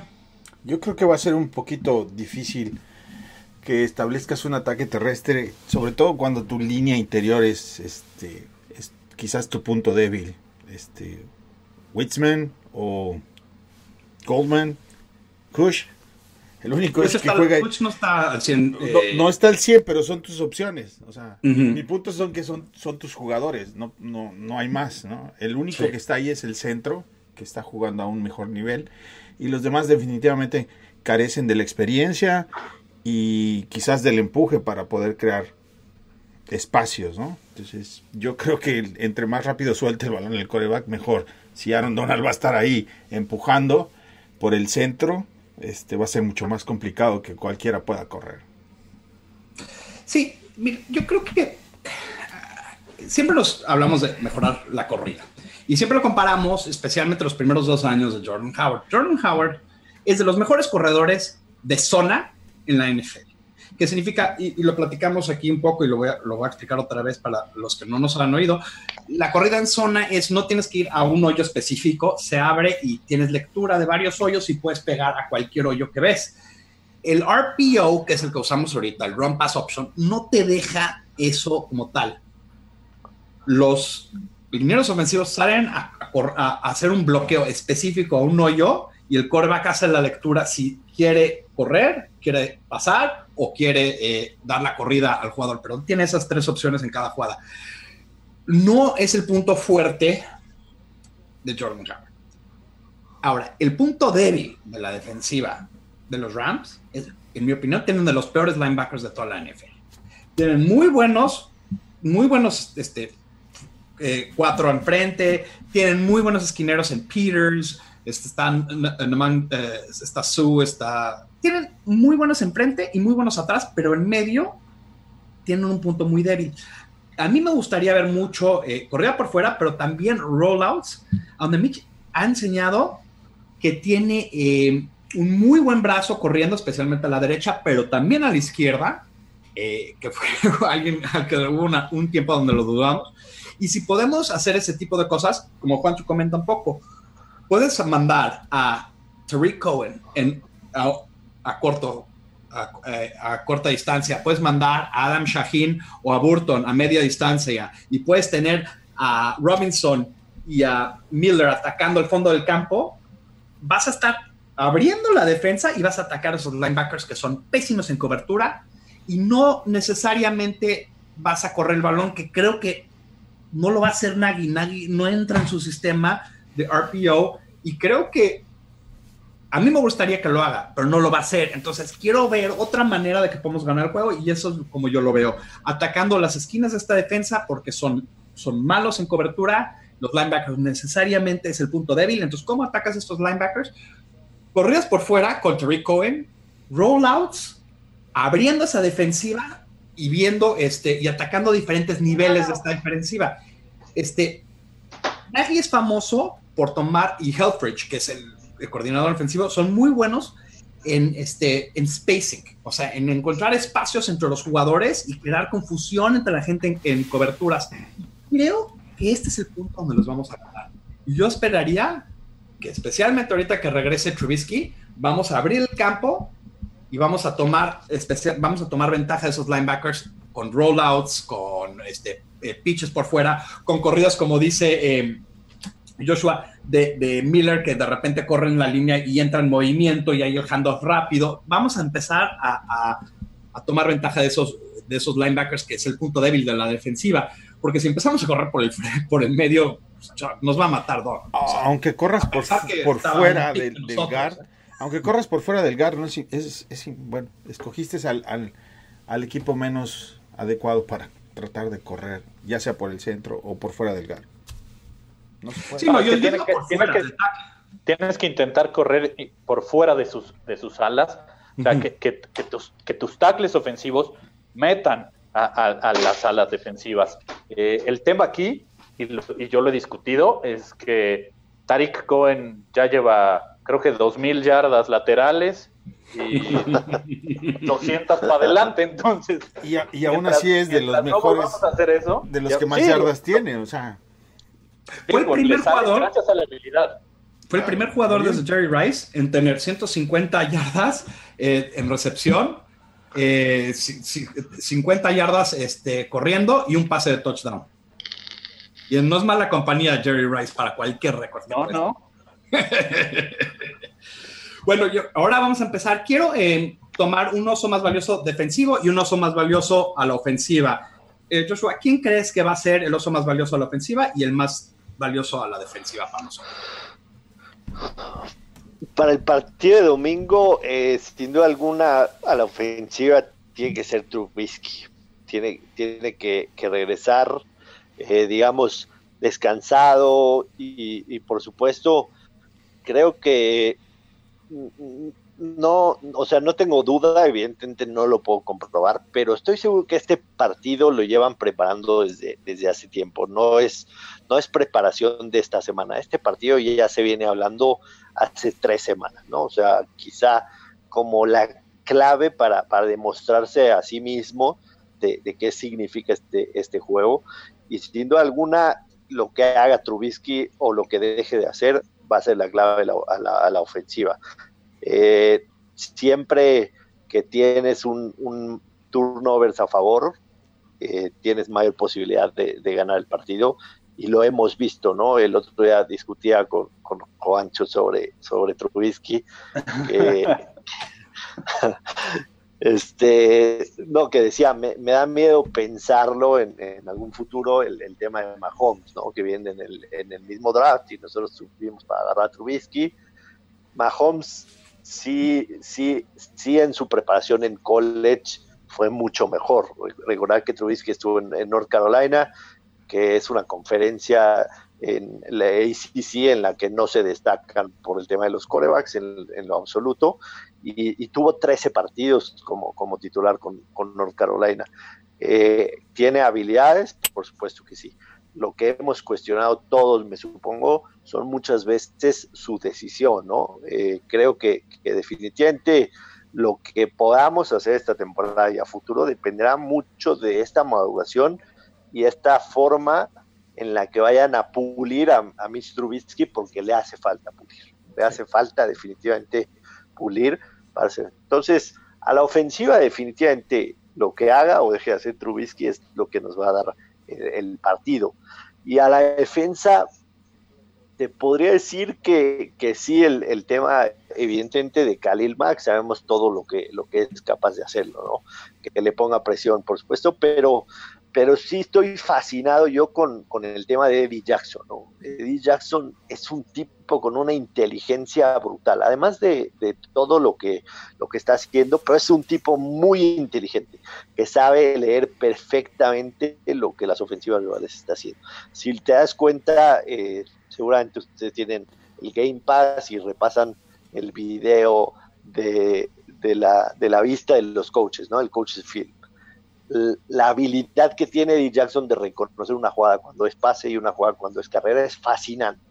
F: Yo creo que va a ser un poquito difícil que establezcas un ataque terrestre, sobre todo cuando tu línea interior es, este, es quizás tu punto débil. Este, Witzman o Goldman, Kush. El único
C: Pues
F: es que
C: está-
F: juega.
C: Kuch no está al 100.
F: No,
C: eh,
F: no está al 100, pero son tus opciones. O sea, mi punto son que son, son tus jugadores. No, no, no hay más, ¿no? El único
C: Sí.
F: que está ahí es el centro, que está jugando a un mejor nivel. Y los demás definitivamente carecen de la experiencia y quizás del empuje para poder crear espacios, ¿no? Entonces, yo creo que entre más rápido suelte el balón el coreback, mejor. Si Aaron Donald va a estar ahí empujando por el centro, este va a ser mucho más complicado que cualquiera pueda correr.
C: Sí, mira, yo creo que ah, siempre nos hablamos de mejorar la corrida. Y siempre lo comparamos, especialmente los primeros dos años de Jordan Howard. Jordan Howard es de los mejores corredores de zona en la NFL. ¿Qué significa? Y, lo platicamos aquí un poco y lo voy, a, lo voy a explicar otra vez para los que no nos han oído. La corrida en zona es no tienes que ir a un hoyo específico, se abre y tienes lectura de varios hoyos y puedes pegar a cualquier hoyo que ves. El RPO, que es el que usamos ahorita, el Run Pass Option, no te deja eso como tal. Los linieros ofensivos salen a hacer un bloqueo específico a un hoyo y el coreback hace la lectura si quiere correr, quiere pasar o quiere eh, dar la corrida al jugador. Pero tiene esas tres opciones en cada jugada. No es el punto fuerte de Jordan Howard. Ahora, el punto débil de la defensiva de los Rams es, en mi opinión, tienen de los peores linebackers de toda la NFL. Tienen muy buenos, muy buenos, este, eh, cuatro enfrente, tienen muy buenos esquineros en Peters, este, están, eh, está Sue, está, tienen muy buenos enfrente y muy buenos atrás, pero en medio tienen un punto muy débil. A mí me gustaría ver mucho eh, por fuera, pero también rollouts, donde Mitch ha enseñado que tiene eh, un muy buen brazo corriendo, especialmente a la derecha, pero también a la izquierda, eh, que fue *laughs* alguien al que hubo una, un tiempo donde lo dudamos. Y si podemos hacer ese tipo de cosas, como Juancho comenta un poco, puedes mandar a Tariq Cohen en, a, a corto a, a, corta distancia, puedes mandar a Adam Shaheen o a Burton a media distancia y puedes tener a Robinson y a Miller atacando el fondo del campo, vas a estar abriendo la defensa y vas a atacar a esos linebackers que son pésimos en cobertura y no necesariamente vas a correr el balón, que creo que no lo va a hacer Nagy. Nagy no entra en su sistema de RPO y creo que a mí me gustaría que lo haga, pero no lo va a hacer. Entonces quiero ver otra manera de que podamos ganar el juego y eso es como yo lo veo. Atacando las esquinas de esta defensa porque son, son malos en cobertura. Los linebackers necesariamente es el punto débil. Entonces, ¿cómo atacas a estos linebackers? Corridas por fuera con Tariq Cohen, rollouts, abriendo esa defensiva y viendo este y atacando diferentes niveles de esta defensiva. Este es famoso por tomar y Helfrich, que es el, el, coordinador ofensivo, son muy buenos en este en spacing, o sea, en encontrar espacios entre los jugadores y crear confusión entre la gente en, en coberturas. Creo que este es el punto donde los vamos a ganar. Yo esperaría que especialmente ahorita que regrese Trubisky, vamos a abrir el campo y vamos a tomar especial, vamos a tomar ventaja de esos linebackers con rollouts, con este, eh, pitches por fuera, con corridas como dice eh, Joshua de, de, Miller que de repente corre en la línea y entra en movimiento y hay el handoff rápido. Vamos a empezar a, a, a, tomar ventaja de esos, de esos linebackers que es el punto débil de la defensiva, porque si empezamos a correr por el, *laughs* por el medio nos va a matar. Don.
F: O sea, Aunque corras por, por fuera del, del guard, aunque corras por fuera del guard, no es, es, es bueno, escogiste al, al, al, equipo menos adecuado para tratar de correr, ya sea por el centro o por fuera del guard.
E: No se puede. Sí, no, yo tiene que, tiene que, tienes que intentar correr por fuera de sus, de sus alas, o sea, uh -huh. que, que, que, tus, que tus tackles ofensivos metan a, a, a las alas defensivas. Eh, el tema aquí, y, lo, y, yo lo he discutido, es que Tariq Cohen ya lleva creo que 2.000 yardas laterales y *laughs* 200 para adelante, entonces.
F: Y, y aún así es de los mejores.
E: No hacer eso,
F: de los que más yardas tiene, o sea.
C: Fue el primer jugador.
E: Gracias a la habilidad.
C: Fue el primer jugador desde Jerry Rice en tener 150 yardas eh, en recepción, eh, 50 yardas este, corriendo y un pase de touchdown. Y no es mala compañía Jerry Rice para cualquier récord.
E: No, no. *laughs*
C: bueno, yo, ahora vamos a empezar. Quiero eh, tomar un oso más valioso defensivo y un oso más valioso a la ofensiva. Eh, Joshua, ¿quién crees que va a ser el oso más valioso a la ofensiva y el más valioso a la defensiva para nosotros?
D: Para el partido de domingo, eh, sin duda alguna, a la ofensiva tiene que ser Trubisky. Tiene, tiene que, regresar, eh, digamos, descansado y, por supuesto, creo que no, o sea, no tengo duda, evidentemente no lo puedo comprobar, pero estoy seguro que este partido lo llevan preparando desde, desde hace tiempo. No es, no es preparación de esta semana. Este partido ya se viene hablando hace tres semanas, ¿no? O sea, quizá como la clave para, para demostrarse a sí mismo de, qué significa este, este juego. Y sin duda alguna, lo que haga Trubisky o lo que deje de hacer va a ser la clave a la, a la, ofensiva. Eh, siempre que tienes un, un turnovers a favor, eh, tienes mayor posibilidad de, de, ganar el partido y lo hemos visto, ¿no? El otro día discutía con, con Juancho sobre, sobre Trubisky, *laughs* este, no, que decía, me, da miedo pensarlo en, algún futuro el, tema de Mahomes, ¿no? Que viene en el, en el mismo draft y nosotros subimos para agarrar a Trubisky. Mahomes sí, sí, sí en su preparación en college fue mucho mejor. Recordar que Trubisky estuvo en North Carolina, que es una conferencia en la ACC en la que no se destacan por el tema de los corebacks en, lo absoluto, y, tuvo 13 partidos como, como titular con, North Carolina. Eh, ¿Tiene habilidades? Por supuesto que sí. Lo que hemos cuestionado todos, me supongo, son muchas veces su decisión, ¿no? Eh, creo que, que definitivamente lo que podamos hacer esta temporada y a futuro dependerá mucho de esta maduración y esta forma en la que vayan a pulir a, a Mitch Trubisky porque le hace falta pulir, le hace falta definitivamente pulir para ser. Entonces, a la ofensiva definitivamente lo que haga o deje de hacer Trubisky es lo que nos va a dar el, partido. Y a la defensa, te podría decir que, que sí, el, el, tema evidentemente de Khalil Mack, sabemos todo lo que, lo que es capaz de hacerlo, ¿no? Que le ponga presión, por supuesto, pero pero sí estoy fascinado yo con, el tema de Eddie Jackson. ¿no? Eddie Jackson es un tipo con una inteligencia brutal, además de, todo lo que, lo que está haciendo, pero es un tipo muy inteligente, que sabe leer perfectamente lo que las ofensivas rivales está haciendo. Si te das cuenta, eh, seguramente ustedes tienen el Game Pass y repasan el video de, de, la, de la vista de los coaches, ¿no? El coaches film la habilidad que tiene Eddie Jackson de reconocer una jugada cuando es pase y una jugada cuando es carrera es fascinante,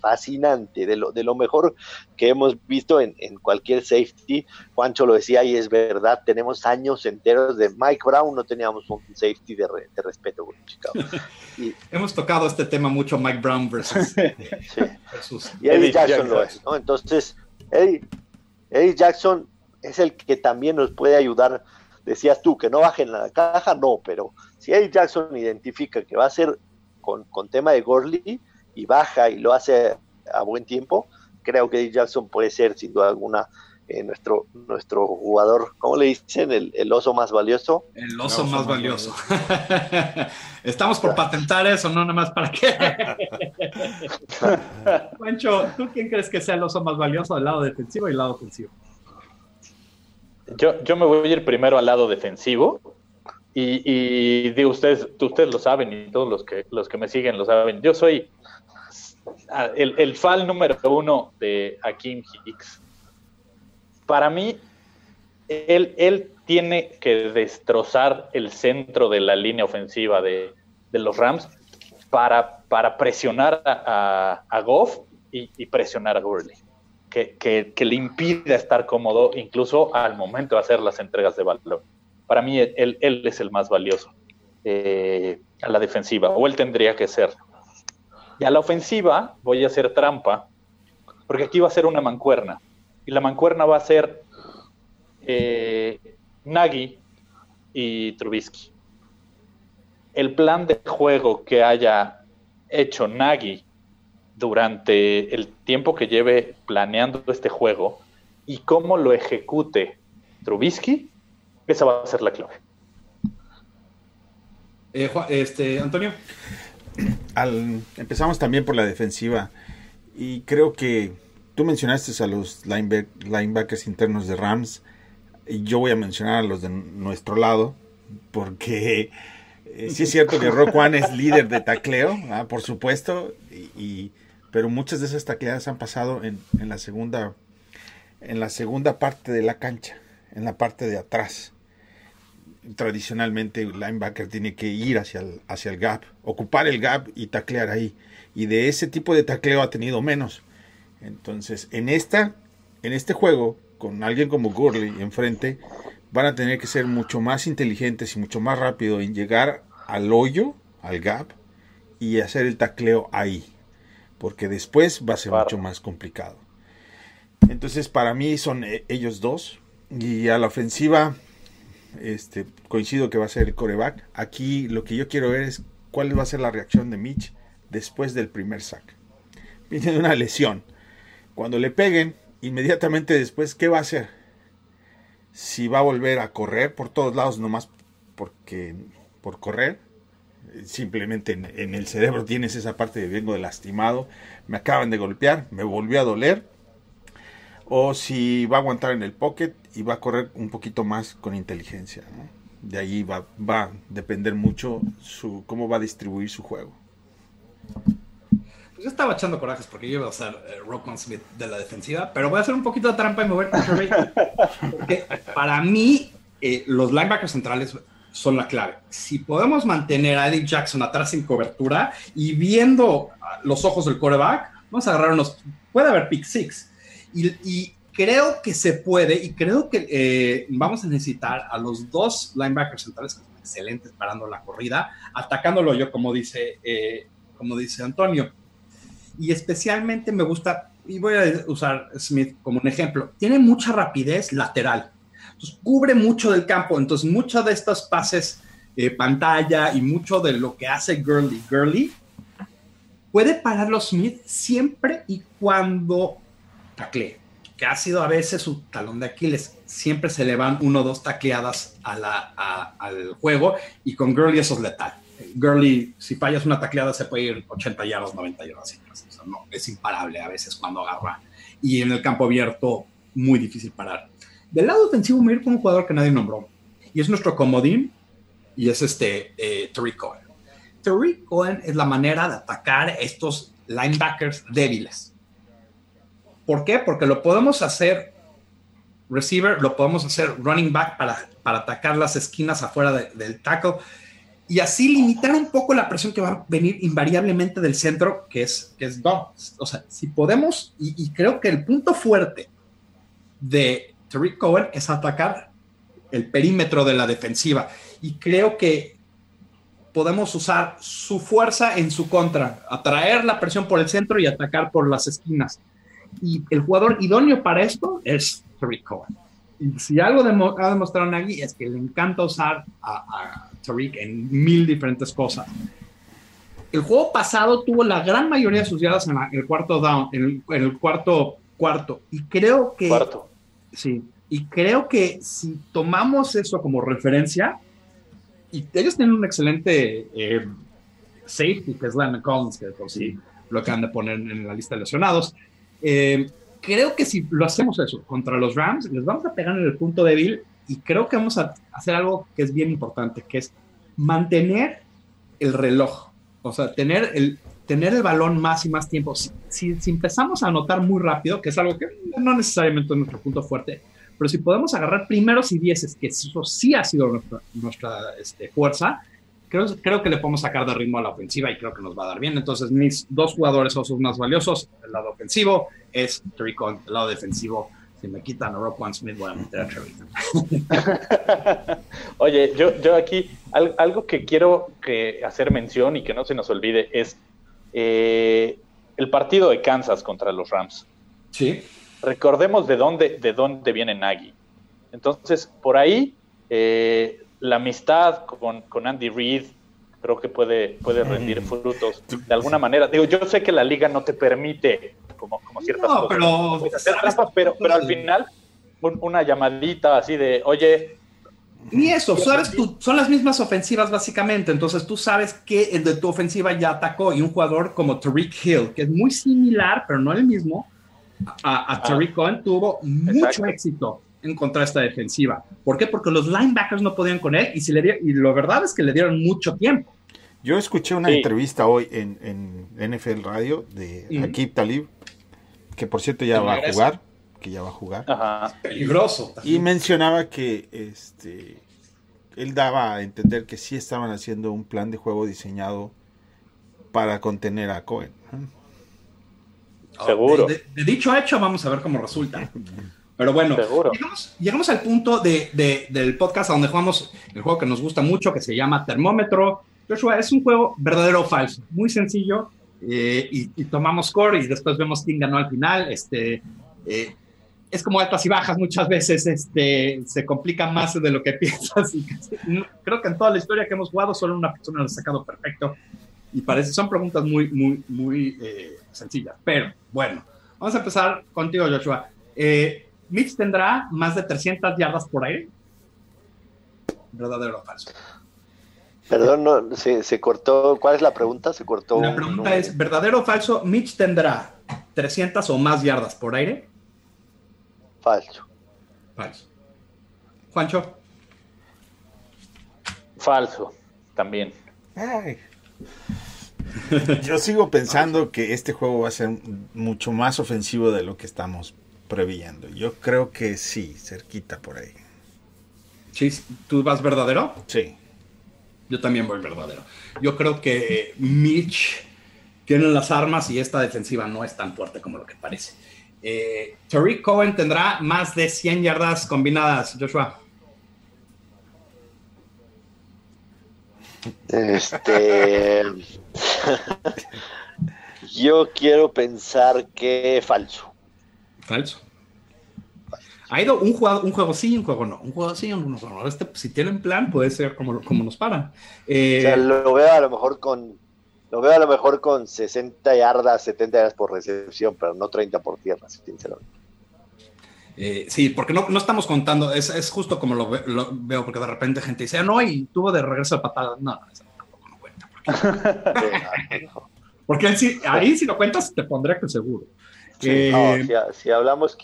D: fascinante, de lo, de lo mejor que hemos visto en, cualquier safety. Juancho lo decía y es verdad, tenemos años enteros de Mike Brown, no teníamos un safety de, respeto con Chicago. *laughs*
C: Y, hemos tocado este tema mucho, Mike Brown versus,
D: Y Eddie, Jackson, lo es, ¿no? Entonces, Eddie, Eddie Jackson es el que también nos puede ayudar decías tú que no bajen la caja, no, pero si Eddie Jackson identifica que va a ser con, tema de Gorley y baja y lo hace a buen tiempo, creo que Eddie Jackson puede ser sin duda alguna eh, nuestro, nuestro jugador, ¿cómo le dicen? El, oso más valioso.
C: El oso, más, valioso. *laughs* Estamos por patentar eso, no nada más para qué. *laughs* Pancho, ¿tú quién crees que sea el oso más valioso del lado defensivo y el lado ofensivo?
E: Yo, yo me voy a ir primero al lado defensivo. Y, y digo, ustedes, ustedes lo saben y todos los que, los que me siguen lo saben. Yo soy el, el fan número uno de Akim Hicks. Para mí, él, él tiene que destrozar el centro de la línea ofensiva de, de los Rams para, para presionar a, a Goff y, presionar a Gurley. Que, que, le impida estar cómodo incluso al momento de hacer las entregas de balón. Para mí él, él es el más valioso eh, a la defensiva, o él tendría que ser. Y a la ofensiva voy a hacer trampa, porque aquí va a ser una mancuerna. Y la mancuerna va a ser eh, Nagy y Trubisky. El plan de juego que haya hecho Nagy durante el tiempo que lleve planeando este juego y cómo lo ejecute Trubisky, esa va a ser la clave.
C: Eh, este, Antonio.
F: empezamos también por la defensiva y creo que tú mencionaste a los linebackers internos de Rams y yo voy a mencionar a los de nuestro lado porque eh, sí es cierto que Rock One es líder de tacleo, ah, por supuesto, y, pero muchas de esas tacleadas han pasado en, la segunda en la segunda parte de la cancha, en la parte de atrás. Tradicionalmente el linebacker tiene que ir hacia el, hacia el gap, ocupar el gap y taclear ahí. Y de ese tipo de tacleo ha tenido menos. Entonces, en esta, en este juego, con alguien como Gurley enfrente, van a tener que ser mucho más inteligentes y mucho más rápido en llegar al hoyo, al gap, y hacer el tacleo ahí porque después va a ser mucho más complicado. Entonces, para mí son eh, ellos dos. Y a la ofensiva, este, coincido que va a ser el coreback. Aquí lo que yo quiero ver es cuál va a ser la reacción de Mitch después del primer sack. Viene de una lesión. Cuando le peguen, inmediatamente después, ¿qué va a hacer? Si va a volver a correr por todos lados, nomás porque por correr, simplemente en, el cerebro tienes esa parte de vengo de lastimado, me acaban de golpear, me volvió a doler, o si va a aguantar en el pocket y va a correr un poquito más con inteligencia. De ahí va, va a depender mucho su, cómo va a distribuir su juego.
C: Pues yo estaba echando corajes porque yo iba a usar eh, Smith de la defensiva, pero voy a hacer un poquito de trampa y mover Porque para mí, eh, los linebackers centrales son la clave. Si podemos mantener a Eddie Jackson atrás sin cobertura y viendo los ojos del coreback, vamos a agarrar unos. Puede haber pick six. Y, creo que se puede, y creo que eh, vamos a necesitar a los dos linebackers centrales que son excelentes parando la corrida, atacándolo yo, como dice, eh, como dice Antonio. Y especialmente me gusta, y voy a usar Smith como un ejemplo, tiene mucha rapidez lateral cubre mucho del campo. Entonces, muchos de estos pases eh, pantalla y mucho de lo que hace Gurley, Gurley, puede pararlo Smith siempre y cuando tacle, que ha sido a veces su talón de Aquiles. Siempre se le van uno o dos tacleadas al juego y con Gurley eso es letal. Gurley, si fallas una tacleada, se puede ir 80 yardas, 90 yardas. no, es imparable a veces cuando agarra. Y en el campo abierto, muy difícil parar. Del lado ofensivo me ir con un jugador que nadie nombró. Y es nuestro comodín. Y es este eh, Tariq Cohen. Tariq Cohen es la manera de atacar estos linebackers débiles. ¿Por qué? Porque lo podemos hacer receiver, lo podemos hacer running back para, para atacar las esquinas afuera del tackle y así limitar un poco la presión que va a venir invariablemente del centro, que es, que es O sea, si podemos, y creo que el punto fuerte de Tariq Cohen es atacar el perímetro de la defensiva. Y creo que podemos usar su fuerza en su contra, atraer la presión por el centro y atacar por las esquinas. Y el jugador idóneo para esto es Tariq Cohen. Y si algo ha demostrado Nagy es que le encanta usar a, Tariq en mil diferentes cosas. El juego pasado tuvo la gran mayoría de sus yardas en, el cuarto down, en el, cuarto cuarto. Y creo que
E: cuarto.
C: Sí, y creo que si tomamos eso como referencia, y ellos tienen un excelente eh, safety, que es Landon Collins, que por sí lo acaban de poner en la lista de lesionados. Eh, creo que si lo hacemos eso contra los Rams, les vamos a pegar en el punto débil y creo que vamos a hacer algo que es bien importante, que es mantener el reloj, o sea, tener el, tener el balón más y más tiempo. Si, empezamos a anotar muy rápido, que es algo que no necesariamente es nuestro punto fuerte, pero si podemos agarrar primeros y dieces, que eso sí ha sido nuestra, este, fuerza, creo, creo que le podemos sacar de ritmo a la ofensiva y creo que nos va a dar bien. Entonces, mis dos jugadores son sus más valiosos. El lado ofensivo es Terry Cohen, el lado defensivo. Si me quitan a Roquan Smith, voy a meter a Terry. *laughs*
E: Oye, yo, yo aquí, al- algo que quiero que hacer mención y que no se nos olvide es eh, el partido de Kansas contra los Rams.
C: Sí.
E: recordemos de dónde, de dónde viene Nagy. Entonces, por ahí, eh, la amistad con, con Andy Reid creo que puede, puede rendir frutos de alguna manera. Digo, yo sé que la liga no te permite como, como ciertas
C: No,
E: cosas.
C: pero-
E: pero, pero al final, un- una llamadita así de, oye,
C: Ni eso, sabes tú, son las mismas ofensivas básicamente, entonces tú sabes que el de tu ofensiva ya atacó y un jugador como Tariq Hill, que es muy similar, pero no el mismo, a, a Tariq Cohen tuvo mucho
E: Exacto.
C: éxito en contra de esta defensiva. ¿Por qué? Porque los linebackers no podían con él y, si le y lo verdad es que le dieron mucho tiempo.
F: Yo escuché una
E: Sí.
F: entrevista hoy en, en NFL Radio de
C: Ujú.
F: Akib Talib, que por cierto ya va a jugar, que ya va a jugar.
E: ajá,
C: Peligroso.
F: Y mencionaba que este él daba a entender que sí estaban haciendo un plan de juego diseñado para contener a Cohen.
E: seguro.
C: De, de- de dicho a hecho, vamos a ver cómo resulta. *laughs* Pero bueno, llegamos, llegamos al punto de, de- del podcast a donde jugamos el juego que nos gusta mucho, que se llama Termómetro. Joshua, es un juego verdadero o falso, muy sencillo, eh, y, y tomamos score y después vemos quién ganó al final. Este, eh, es como altas y bajas muchas veces, este, se complica más de lo que *laughs* piensas. Y creo que en toda la historia que hemos jugado, solo una persona lo ha sacado perfecto. Y parece, son preguntas muy, muy, muy eh, sencillas. Pero bueno, vamos a empezar contigo, Joshua. Eh, Mitch tendrá más de 300 yardas por aire. ¿Verdadero o falso?
D: Perdón, no, se, se cortó. ¿Cuál es la pregunta? Se cortó.
C: La
D: un-
C: pregunta es: ¿verdadero o falso? Mitch tendrá 300 o más yardas por aire.
D: Falso.
C: Falso. Juancho.
E: falso también.
F: Ay. Yo sigo pensando que este juego va a ser mucho más ofensivo de lo que estamos previendo. Yo creo que sí, cerquita por ahí.
C: Chis, ¿tú vas verdadero?
F: Sí.
C: Yo también voy verdadero. Yo creo que Mitch tiene las armas y esta defensiva no es tan fuerte como lo que parece. Eh, Tariq Cohen tendrá más de 100 yardas combinadas, Joshua.
D: Este. *laughs* Yo quiero pensar que falso.
C: Falso. Ha ido un juego, un juego sí un juego no. Un juego sí un juego no. Este, si tienen plan, puede ser como, como nos paran. Eh,
D: O sea, lo veo a lo mejor con. Lo veo a lo mejor con 60 yardas, 70 yardas por recepción, pero no 30 por tierra, sinceramente.
C: eh, sí, porque no, no estamos contando, es, es justo como lo, ve- lo veo, porque de repente gente dice, "Ah, no, y tuvo de regreso de patada. No, no, eso tampoco no cuenta. Porque, *laughs* porque ahí, si lo cuentas, te pondré que seguro. Eh,
D: No, si, si hablamos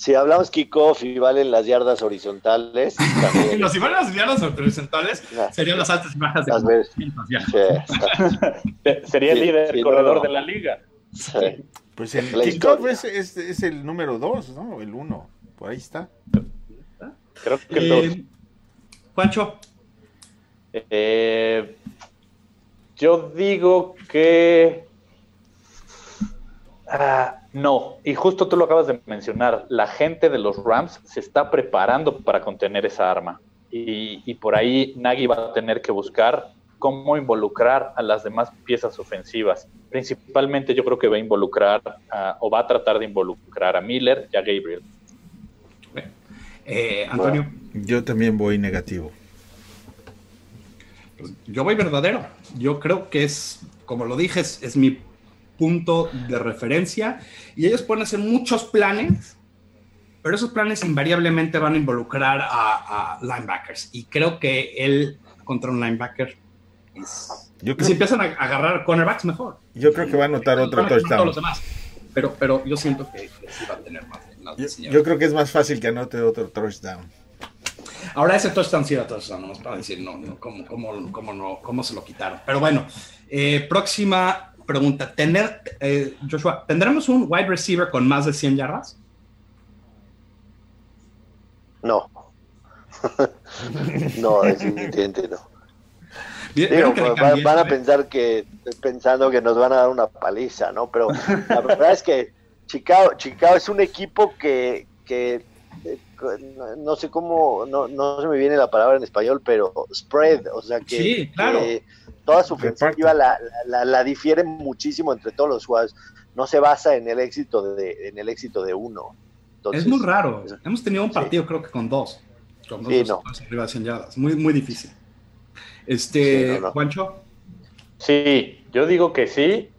D: si hablamos kickoff y valen las yardas horizontales, *laughs* también.
C: Los si fueran las yardas horizontales,
D: Ya.
C: serían las altas y bajas de
D: Las
C: como
D: ves.
C: 500 yardas.
D: Sí, *laughs*
E: Se- Sería el
D: Sí,
E: líder
D: sí,
E: corredor
D: no.
E: de la liga.
D: sí.
F: Pues el kickoff es, es, es el número 2, ¿no? El 1. Por ahí está.
E: Creo que el dos.
C: Eh, Juancho,
E: Eh, yo digo que ah, no, y justo tú lo acabas de mencionar, la gente de los Rams se está preparando para contener esa arma y, y por ahí Nagy va a tener que buscar cómo involucrar a las demás piezas ofensivas. Principalmente yo creo que va a involucrar a- o va a tratar de involucrar a Miller y a Gabriel.
C: eh, Antonio,
F: Yo también voy negativo.
C: pues, yo voy verdadero. Yo creo que es, como lo dije, es, es mi punto de referencia y ellos pueden hacer muchos planes, pero esos planes invariablemente van a involucrar a, a linebackers y creo que él contra un linebacker es...
F: Yo creo,
C: si empiezan a agarrar cornerbacks, mejor.
F: yo creo que va a anotar otro touchdown.
C: Pero, pero yo siento que, sí va a tener más. más
F: Yo, yo creo que es más fácil que anote otro touchdown.
C: Ahora ese touchdown sí era touchdown, nomás para decir, no, no, cómo, cómo, cómo, no, cómo se lo quitaron. Pero bueno, eh, próxima pregunta. Tener, eh, Joshua, ¿tendremos un wide receiver con más de 100 yardas?
D: No. *laughs* no, definitivamente no. Digo, van, van, a pensar que, pensando que nos van a dar una paliza, ¿no? Pero la verdad es que Chicago, Chicago es un equipo que, que no sé cómo, no, no se me viene la palabra en español, pero spread, o sea que, toda su ofensiva la, la, la, difiere muchísimo entre todos los jugadores. No se basa en el éxito de, en el éxito de uno.
C: es muy raro. Hemos tenido un partido, creo que con dos. Con dos, sí, no. arriba Muy, muy difícil. Este, Juancho.
E: Sí, yo digo que sí.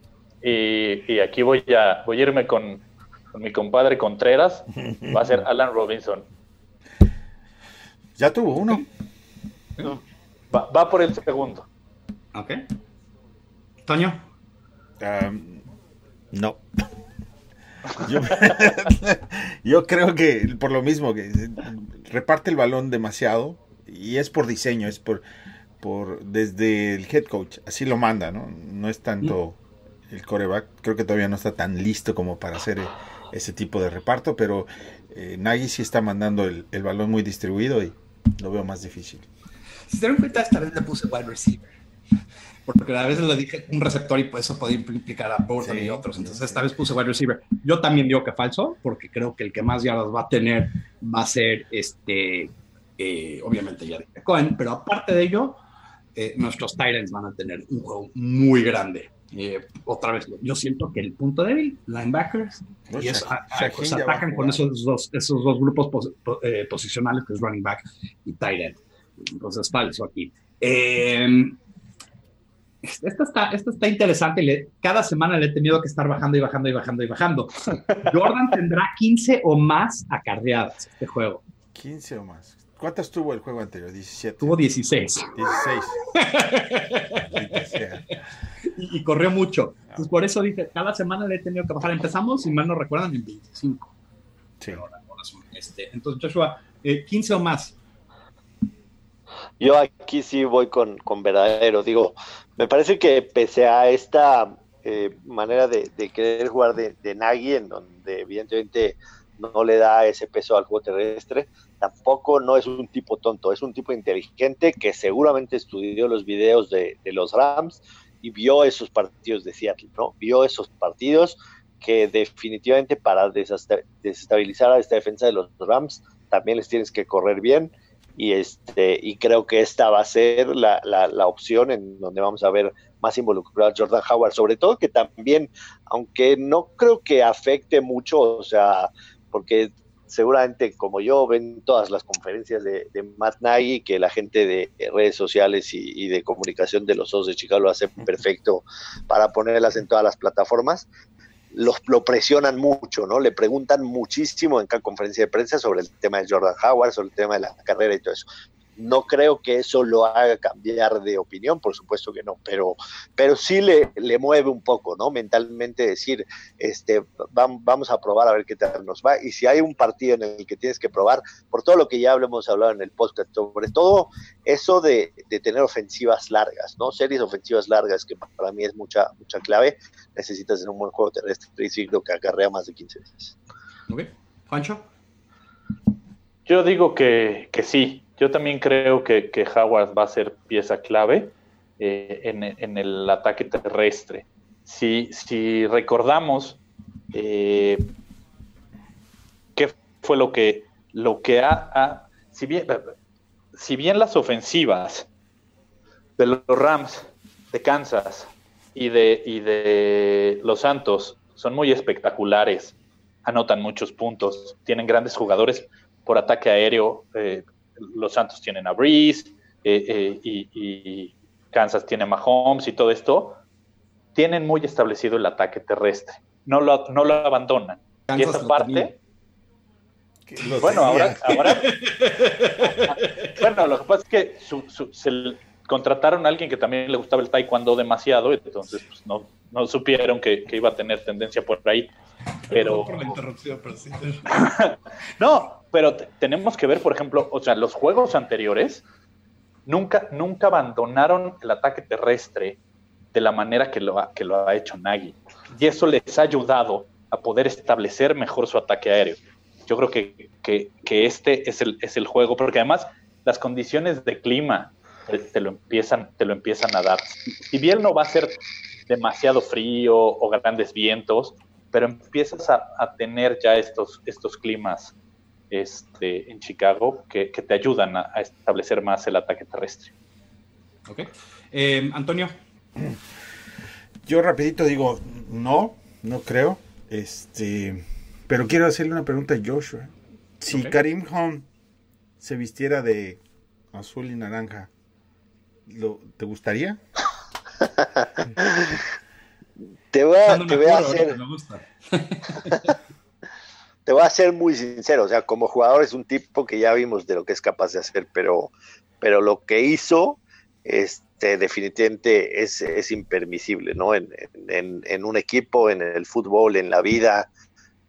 E: Y, y aquí voy a, voy a irme con, con mi compadre Contreras, va a ser *laughs* Alan Robinson.
F: Ya tuvo uno.
E: Va, por el segundo.
C: Ok. Toño.
F: no. *laughs* Yo, creo que por lo mismo que reparte el balón demasiado y es por diseño, es por por desde el head coach, así lo manda, ¿no? No es tanto el coreback, creo que todavía no está tan listo como para hacer ese tipo de reparto, pero eh, Nagy sí está mandando el, balón muy distribuido y lo veo más difícil.
C: Si se dan cuenta, esta vez le puse wide receiver. Porque a veces le dije un receptor y por eso podía implicar a Burton y otros. Entonces esta vez puse wide receiver. Yo también digo que falso, porque creo que el que más yardas va a tener va a ser este, eh, obviamente ya Cohen, pero aparte de ello, eh, nuestros Titans van a tener un juego muy grande. Eh, otra vez, yo siento que el punto débil, linebackers, y eso, se atacan con esos dos, esos dos grupos eh, posicionales, que es running back y tight end. Entonces, falso aquí. Eh, esta está, esta está interesante. cada semana le he tenido que estar bajando y bajando y bajando y bajando. Jordan tendrá 15 o más acarreadas este juego.
F: 15 o más. ¿Cuántas tuvo el juego anterior? 17.
C: Tuvo 16.
F: 16. *laughs*
C: y, corrió mucho. Entonces, por eso dije, cada semana le he tenido que bajar. Empezamos, si mal no recuerdan, en 25. Sí. Este, entonces, Joshua, 15 eh, o más.
D: Yo aquí sí voy con, con verdadero. Digo, me parece que pese a esta eh, manera de, querer jugar de, de Nagy, en donde evidentemente no le da ese peso al juego terrestre, tampoco no es un tipo tonto, es un tipo inteligente que seguramente estudió los videos de, los Rams, y vio esos partidos de Seattle, ¿no? Vio esos partidos que definitivamente para desestabilizar a esta defensa de los Rams también les tienes que correr bien y este y creo que esta va a ser la, la, opción en donde vamos a ver más involucrado a Jordan Howard, sobre todo que también, aunque no creo que afecte mucho, o sea, porque seguramente como yo ven todas las conferencias de, Matt Nagy, que la gente de redes sociales y, de comunicación de los Osos de Chicago lo hace perfecto para ponerlas en todas las plataformas, los, lo presionan mucho, ¿no? Le preguntan muchísimo en cada conferencia de prensa sobre el tema de Jordan Howard, sobre el tema de la carrera y todo eso. No creo que eso lo haga cambiar de opinión, por supuesto que no, pero, pero sí le, le mueve un poco, ¿no? Mentalmente decir, este, vamos a probar a ver qué tal nos va. Y si hay un partido en el que tienes que probar, por todo lo que ya hemos hablado en el podcast, sobre todo eso de, tener ofensivas largas, ¿no? Series ofensivas largas, que para mí es mucha, mucha clave. Necesitas tener un buen juego terrestre y que acarrea más de 15 veces.
C: Ok. Pancho.
E: Yo digo que, que sí, yo también creo que, Howard va a ser pieza clave eh, en, el ataque terrestre. Si, si recordamos eh, qué fue lo que, lo que ha, si, bien, si bien las ofensivas de los Rams de Kansas y de, y de los Santos son muy espectaculares, anotan muchos puntos, tienen grandes jugadores por ataque aéreo, eh, los Santos tienen a Breeze eh, eh, y, Kansas tiene a Mahomes y todo esto, tienen muy establecido el ataque terrestre. No lo, no lo abandonan. y esa parte. Bueno, ahora, *laughs* bueno, lo que pasa es que se contrataron a alguien que también le gustaba el taekwondo demasiado, entonces pues, no, no supieron que, iba a tener tendencia por ahí. Pero. Por la interrupción, pero sí. *laughs* no, pero tenemos que ver, por ejemplo, o sea, los juegos anteriores nunca, nunca abandonaron el ataque terrestre de la manera que lo ha, que lo ha hecho Nagy. Y eso les ha ayudado a poder establecer mejor su ataque aéreo. Yo creo que, que, este es el, es el juego, porque además las condiciones de clima te, lo empiezan, te lo empiezan a dar. Si bien no va a ser demasiado frío o grandes vientos, pero empiezas a, tener ya estos, estos climas este, en Chicago que, te ayudan a, establecer más el ataque terrestre.
C: Ok. Eh, Antonio.
F: Yo rapidito digo, no, no creo. Este, pero quiero hacerle una pregunta a Joshua. Si Karim Hunt se vistiera de azul y naranja, ¿lo, ¿te gustaría?
D: te voy a, te voy a hacer. *laughs* te voy a ser muy sincero, o sea, como jugador es un tipo que ya vimos de lo que es capaz de hacer, pero, pero lo que hizo, este, definitivamente es, es impermisible, ¿no? En, en, un equipo, en el fútbol, en la vida,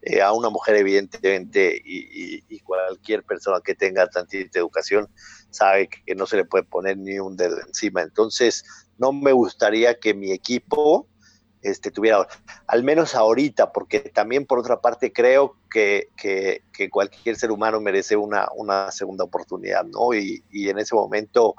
D: eh, a una mujer evidentemente y, cualquier persona que tenga tantita educación sabe que no se le puede poner ni un dedo encima. Entonces, no me gustaría que mi equipo este, tuviera, al menos ahorita, porque también por otra parte creo que, que, cualquier ser humano merece una, una segunda oportunidad, ¿no? Y, y en ese momento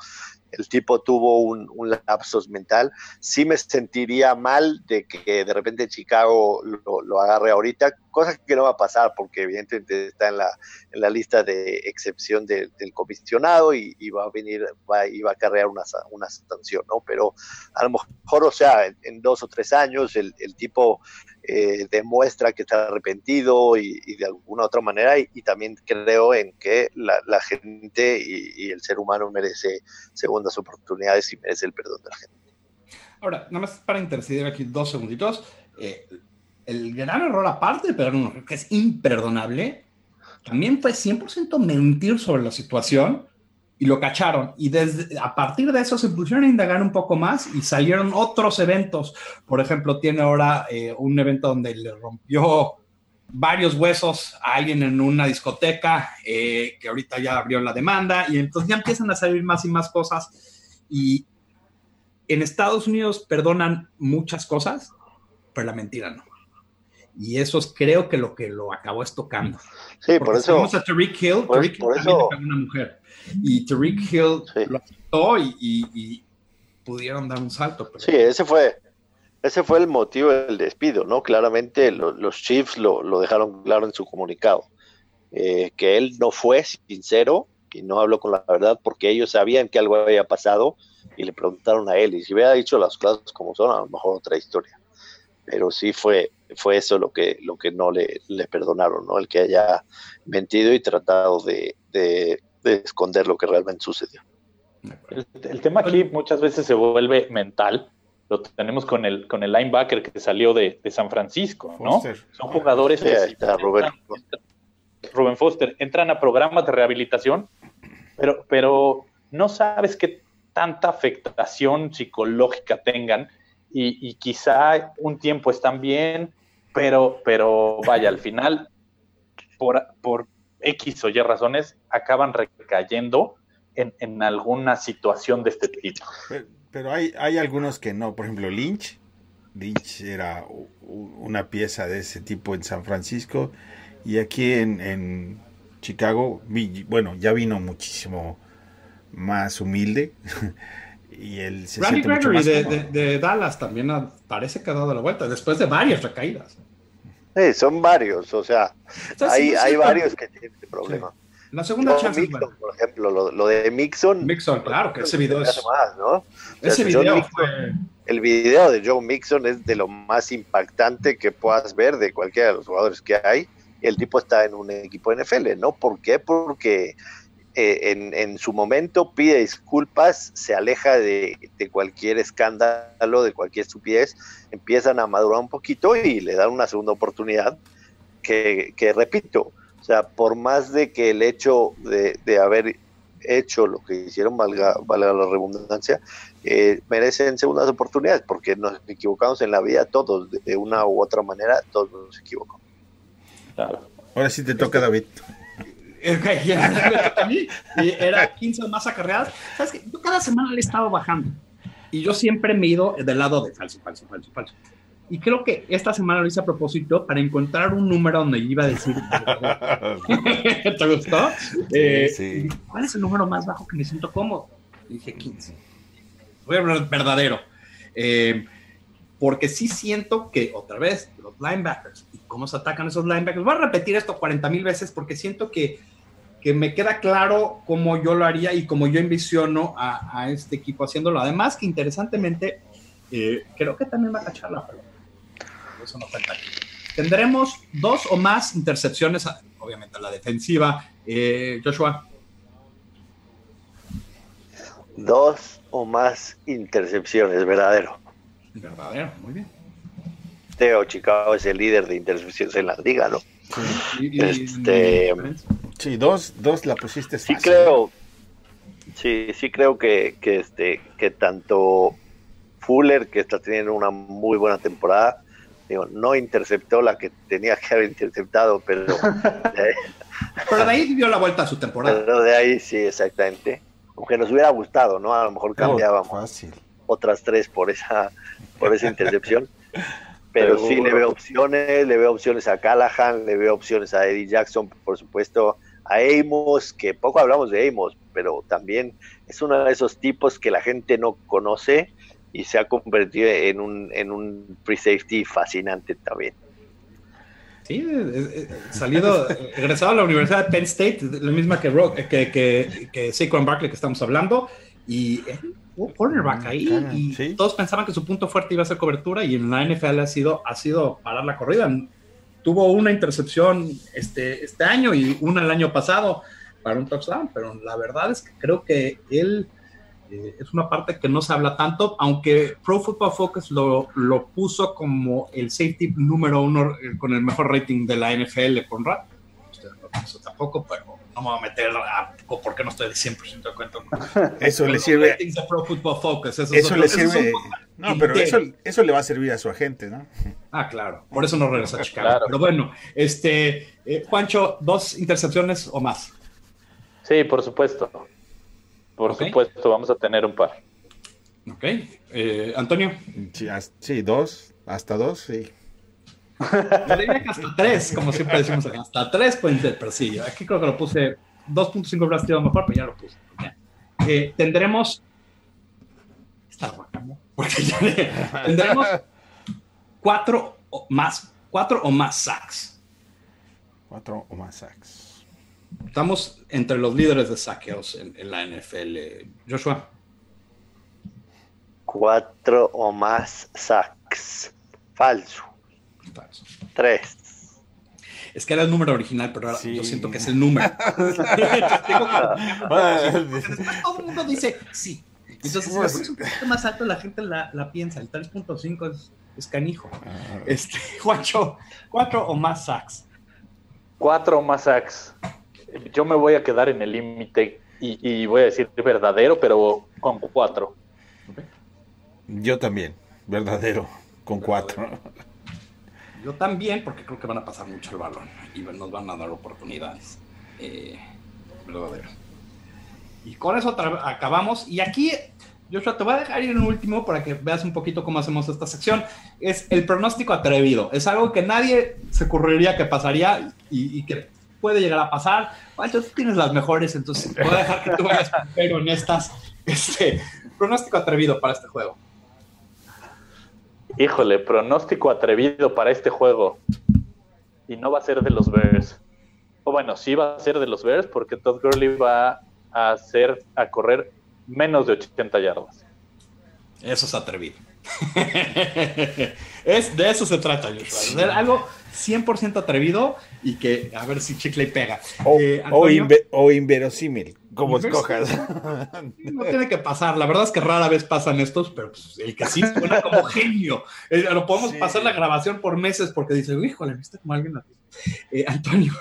D: el tipo tuvo un, un, lapsus mental. Sí me sentiría mal de que de repente Chicago lo, agarre ahorita, cosa que no va a pasar porque evidentemente está en la, en la lista de excepción del comisionado y, va a venir, va, y va a acarrear una, una sanción, ¿no? Pero a lo mejor, o sea, en, dos o tres años el, el tipo eh, demuestra que está arrepentido y, de alguna otra manera y, también creo en que la, gente y, el ser humano merece segundas oportunidades y merece el perdón de la gente.
C: Ahora, nada más para interceder aquí dos segunditos, eh, el gran error aparte de un que es imperdonable, también fue 100% mentir sobre la situación y lo cacharon. Y desde, a partir de eso se pusieron a indagar un poco más y salieron otros eventos. Por ejemplo, tiene ahora eh, un evento donde le rompió varios huesos a alguien en una discoteca, eh, que ahorita ya abrió la demanda, y entonces ya empiezan a salir más y más cosas. Y en Estados Unidos perdonan muchas cosas, pero la mentira no. Y eso es creo que lo que lo acabó estocando.
D: Sí, por eso.
C: Vamos a Tariq Hill, Tariq Hill eso, una mujer y Tariq Hill lo aceptó y, pudieron dar un salto.
D: Sí, ese fue, ese fue el motivo del despido, ¿no? Claramente los Chiefs lo, dejaron claro en su comunicado, eh, que él no fue sincero y no habló con la verdad porque ellos sabían que algo había pasado y le preguntaron a él y si hubiera dicho las cosas como son, a lo mejor otra historia. Pero sí fue, fue eso lo que, lo que no le, le perdonaron, ¿no? El que haya mentido y tratado de, de esconder lo que realmente sucedió.
E: El, tema aquí muchas veces se vuelve mental. Lo tenemos con el, con el linebacker que salió de, San Francisco, ¿no? Son jugadores que Rubén Foster, entran a programas de rehabilitación, pero, pero no sabes qué tanta afectación psicológica tengan y, quizá un tiempo están bien, pero, pero vaya, al final, por, por X o Y razones acaban recayendo en, alguna situación de este tipo.
F: Pero, hay, hay algunos que no, por ejemplo Lynch, Lynch era una pieza de ese tipo en San Francisco y aquí en, Chicago, bueno, ya vino muchísimo más humilde. *laughs* y el se
C: Randy Gregory de, Dallas también parece que ha dado la vuelta después de varias recaídas.
D: Sí, son varios, o sea, hay, hay varios que tienen este problema.
C: La segunda chance.
D: Mixon, por ejemplo, lo, de Mixon.
C: Mixon, claro, que ese video es.
D: Más, ¿no?
C: ese video fue...
D: El video de Joe Mixon es de lo más impactante que puedas ver de cualquiera de los jugadores que hay. El tipo está en un equipo NFL, ¿no? ¿Por qué? Porque eh, en, su momento pide disculpas, se aleja de, cualquier escándalo, de cualquier estupidez, empiezan a madurar un poquito y le dan una segunda oportunidad que, repito, o sea, por más de que el hecho de, haber hecho lo que hicieron, valga, valga la redundancia, eh, merecen segundas oportunidades, porque nos equivocamos en la vida todos, de una u otra manera, todos nos equivocamos.
F: Ahora sí te toca, David. *laughs*
C: Okay, a mí, y era 15 más acarreadas. ¿Sabes qué? Yo cada semana le he estado bajando. Y yo siempre me he ido del lado de falso, falso, falso, falso. Y creo que esta semana lo hice a propósito para encontrar un número donde iba a decir. *laughs* ¿Te gustó? Eh, ¿Cuál es el número más bajo que me siento cómodo? Dije 15. Voy a hablar verdadero. Eh, porque sí siento que otra vez los linebackers y cómo se atacan esos linebackers. Voy a repetir esto 40 mil veces porque siento que, que, me queda claro cómo yo lo haría y cómo yo envisiono a, a este equipo haciéndolo. Además que interesantemente eh, creo que también va a cachar la pelota. Eso no cuenta aquí. Tendremos dos o más intercepciones, obviamente la defensiva. Eh, Joshua.
D: Dos o más intercepciones, verdadero.
C: Verdadero, muy bien.
D: Teo Chicago es el líder de intercepciones en la liga, ¿no?
F: Sí, y, este, sí dos, dos la pusiste
D: fácil. Sí creo, sí, sí creo que, que, este, que tanto Fuller, que está teniendo una muy buena temporada, digo, no interceptó la que tenía que haber interceptado, pero... *laughs*
C: Pero de ahí dio la vuelta a su temporada.
D: Pero de ahí sí, exactamente. Aunque nos hubiera gustado, ¿no? A lo mejor cambiábamos fácil. otras tres por esa, por esa intercepción. *laughs* Pero sí le veo opciones, le veo opciones a Callahan, le veo opciones a Eddie Jackson, por supuesto, a Amos, que poco hablamos de Amos, pero también es uno de esos tipos que la gente no conoce y se ha convertido en un, en un free safety fascinante también.
C: Sí, salido, *laughs* egresado a la Universidad de Penn State, la misma que, Rock, que, que, que Saquon Barkley que estamos hablando, y un cornerback ahí, y todos pensaban que su punto fuerte iba a ser cobertura, y en la NFL ha sido, ha sido parar la corrida. Tuvo una intercepción este, este año y una el año pasado para un touchdown, pero la verdad es que creo que él eh, es una parte que no se habla tanto, aunque Pro Football Focus lo, lo puso como el safety número uno eh, con el mejor rating de la NFL por RAT. Eso tampoco, pero no me voy a meter a por qué no estoy de 100% de cuenta.
F: Eso le sirve.
C: De Pro Football Focus, eso,
F: eso le sirve. no, pero eso, eso, le va a servir a su agente, ¿no?
C: Ah, claro. Por eso no regresa a Chicago. Claro. Pero bueno, este, eh, Juancho, dos intercepciones o más.
E: Sí, por supuesto. Por okay. supuesto, vamos a tener un par.
C: Ok. Eh, Antonio.
F: Sí, sí, dos, hasta dos, sí. *laughs*
C: Yo diría que hasta tres, como siempre decimos acá. Hasta tres pueden ser, sí, aquí creo que lo puse 2.5 hubiera sido mejor, pero ya lo puse. Eh, tendremos. Está guacamo. Porque ya *laughs* tendremos cuatro o más, cuatro o más sacks.
F: Cuatro o más sacks.
C: Estamos entre los líderes de saqueos en, en, la NFL. Joshua.
D: Cuatro o más sacks. Falso. Tres.
C: Es que era el número original, pero ahora sí. yo siento que es el número. *laughs* Todo el mundo dice sí. Entonces, si es un poquito más alto, la gente la, la piensa. El 3.5 es, es, canijo. Este, *laughs* Juancho, cuatro o más sacks.
E: Cuatro o más sacks yo me voy a quedar en el límite y, y, voy a decir verdadero, pero con cuatro.
F: Yo también, verdadero, con cuatro.
C: Yo también, porque creo que van a pasar mucho el balón y nos van a dar oportunidades. Eh, verdadero. Y con eso acabamos. Y aquí, Joshua, te voy a dejar ir en último para que veas un poquito cómo hacemos esta sección. Es el pronóstico atrevido. Es algo que nadie se ocurriría que pasaría y, que puede llegar a pasar. Tú tienes las mejores, entonces voy a dejar que tú vayas primero en estas. Este, pronóstico atrevido para este juego.
E: Híjole, pronóstico atrevido para este juego. Y no va a ser de los Bears. O bueno, sí va a ser de los Bears porque Todd Gurley va a hacer a correr menos de 80 yardas.
C: Eso es atrevido. *laughs* es, de eso se trata, Joshua. algo 100% atrevido y que a ver si Chicle pega.
F: O, eh, o, inve o, inverosímil, como escojas.
C: No tiene que pasar. La verdad es que rara vez pasan estos, pero pues, el que sí suena como genio. Eh, lo podemos sí. pasar la grabación por meses porque dice, híjole, viste como alguien. Eh, Antonio.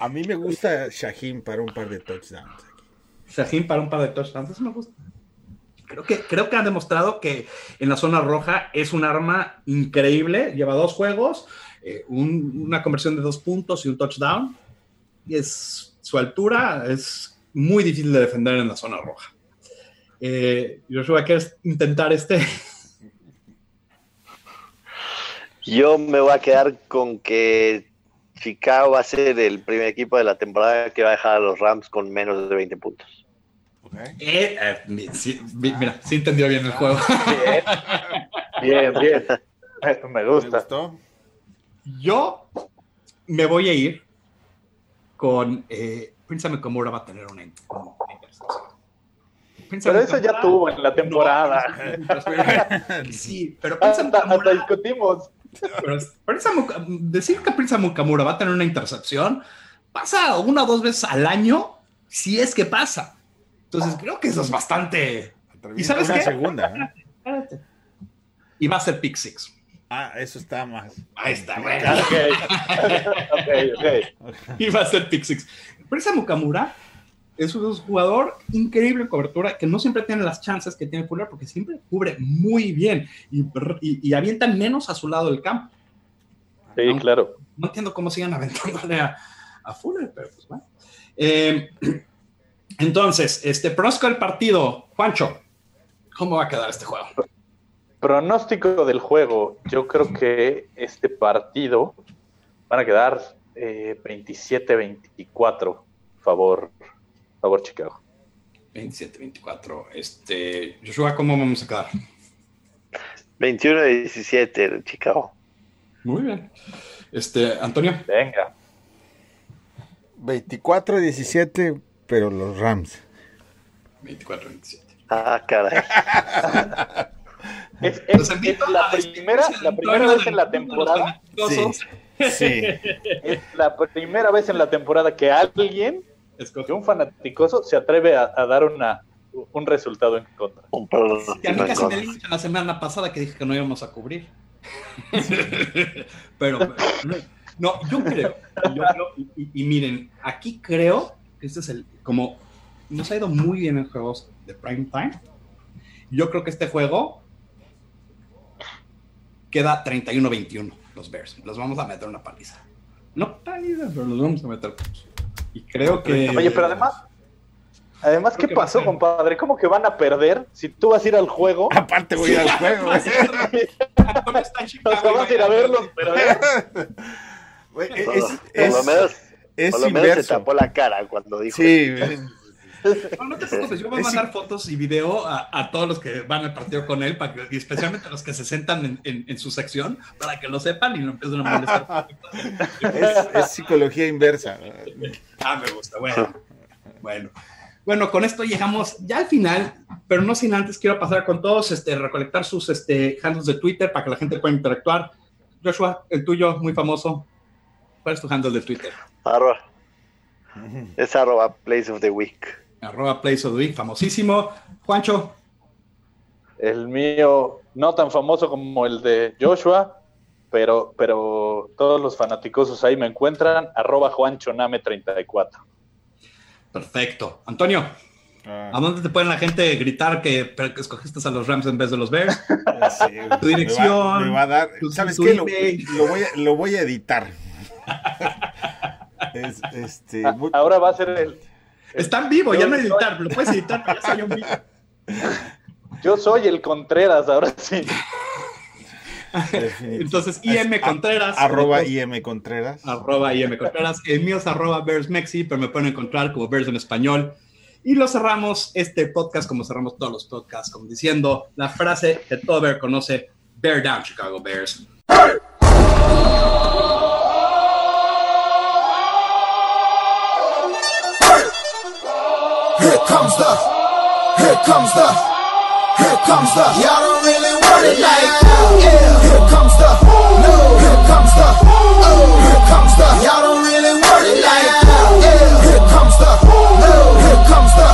F: a mí me gusta Shaheen para un par de touchdowns.
C: Shaheen para un par de touchdowns, eso me gusta. Creo que, creo que han demostrado que en la zona roja es un arma increíble. Lleva dos juegos, eh, un, una conversión de dos puntos y un touchdown. Y es su altura es muy difícil de defender en la zona roja. Eh, Joshua, ¿quieres intentar este?
D: Yo me voy a quedar con que Chicago va a ser el primer equipo de la temporada que va a dejar a los Rams con menos de 20 puntos.
F: Ok.
C: Eh, eh, mi- sí, mi- mira, sí entendió bien el juego. *laughs*
E: Bien, bien, bien. Me- Me
F: ¿Te
E: gusta.
F: gustó?
C: Yo me voy a ir con eh, Prince *laughs* Nakamura va a tener una, intercepción. Prince
E: Pero eso ya tuvo en la temporada.
C: No, sí, pero Prince
E: Hasta, hasta
C: Nakamura,
E: discutimos.
C: pero Prince decir que Prince Nakamura va a tener una intercepción pasa una o dos veces al año, si es que pasa. Entonces creo que eso es bastante. ¿Y sabes
F: Una
C: qué?
F: segunda. ¿eh?
C: Y va a ser pick six.
F: Ah, eso está más.
C: Ahí está, güey.
E: Ok, *laughs* ok, ok.
C: y va a ser pick six. Prince Mukamura es un jugador increíble en cobertura que no siempre tiene las chances que tiene Fuller porque siempre cubre muy bien y, y, y avienta menos a su lado del campo.
E: Sí, claro.
C: No entiendo cómo sigan aventándole a, a Fuller, pero pues bueno. Eh, entonces, este pronóstico del partido, Juancho, ¿cómo va a quedar este juego?
E: Pronóstico del juego. Yo creo que este partido van a quedar eh, 27-24 favor, favor Chicago.
C: 27-24. Este, Joshua, ¿cómo vamos a quedar?
D: 21 de 17 de Chicago.
C: Muy bien. Este, Antonio.
E: Venga.
F: 24-17, pero los Rams.
C: 24-27.
D: Ah, caray. *laughs*
E: Es, es-
C: Los invito
E: es la
C: a
E: primera, la primera vez en la temporada.
F: Sí. *laughs*
E: Es la primera vez en la temporada que alguien, que un fanaticoso, se atreve a, a dar una, un resultado en contra.
D: Un
C: Que a mí casi me linchan la semana pasada que dije que no íbamos a cubrir. *laughs* Pero, no, no, yo creo, yo creo- y, y- y miren, aquí creo que este es el, como nos ha ido muy bien en juegos de prime time, yo creo que este juego queda 31-21 los Bears. Los vamos a meter una paliza. No paliza, pero los vamos a meter. Y creo que...
E: Oye, pero además, además, ¿qué pasó, compadre? ¿Cómo que van a perder si tú vas a ir al juego? *laughs*
F: Aparte voy al juego.
E: Vas *laughs* a ir a verlos, pero
F: Güey,
D: Por,
F: Es,
D: por
F: es-
D: lo menos,
F: es
D: por lo menos se tapó la cara cuando dijo.
F: Sí,
C: No, no te preocupes, yo voy a mandar fotos y video a, a todos los que van al partido con él, para que, y especialmente a los que se sentan en, en- en su sección, para que lo sepan y no empiecen a molestar.
F: es, es psicología inversa.
C: ah, me gusta, bueno. Bueno. Bueno, con esto llegamos ya al final, pero no sin antes quiero pasar con todos, este, recolectar sus este, handles de Twitter para que la gente pueda interactuar. Joshua, el tuyo, muy famoso. ¿Cuál es tu handle de Twitter?
D: Arroba. Es arroba place of the week.
C: Arroba Place of the Week, famosísimo. Juancho,
E: el mío no tan famoso como el de Joshua, pero, pero todos los fanaticosos ahí me encuentran, arroba juanchoname34.
C: perfecto. Antonio.
F: Ah,
C: ¿A dónde te pueden la gente gritar que, que escogiste a los Rams en vez de los Bears? *laughs*
F: sí,
C: Tu dirección,
F: Me va, me va a dar.
C: tu-
F: ¿Sabes
C: tu
F: qué? Lo, voy a, lo voy a editar. *laughs* Es- este,
E: Ah, Ahora va a ser el...
C: Está en vivo, ya no
E: soy-
C: editar, lo puedes editar, pero ya soy en vivo. *laughs*
E: Yo soy el Contreras, ahora sí.
C: Entonces,
F: Es
C: IM Contreras.
F: Arroba IM Contreras.
C: Arroba IM Contreras. El mío es arroba Bears Mexi, pero me pueden encontrar como Bears en español. Y lo cerramos este podcast como cerramos todos los podcasts, como diciendo la frase que todo Bear conoce, Bear Down, Chicago Bears.
G: Comes the, here comes the, here comes the. Y'all don't really want it oh, oh. like oh, that. Yeah. Here comes the, no. Here comes the, oh. Here comes the. Y'all don't really want it like that. Yeah. Here comes the, no. Here comes the,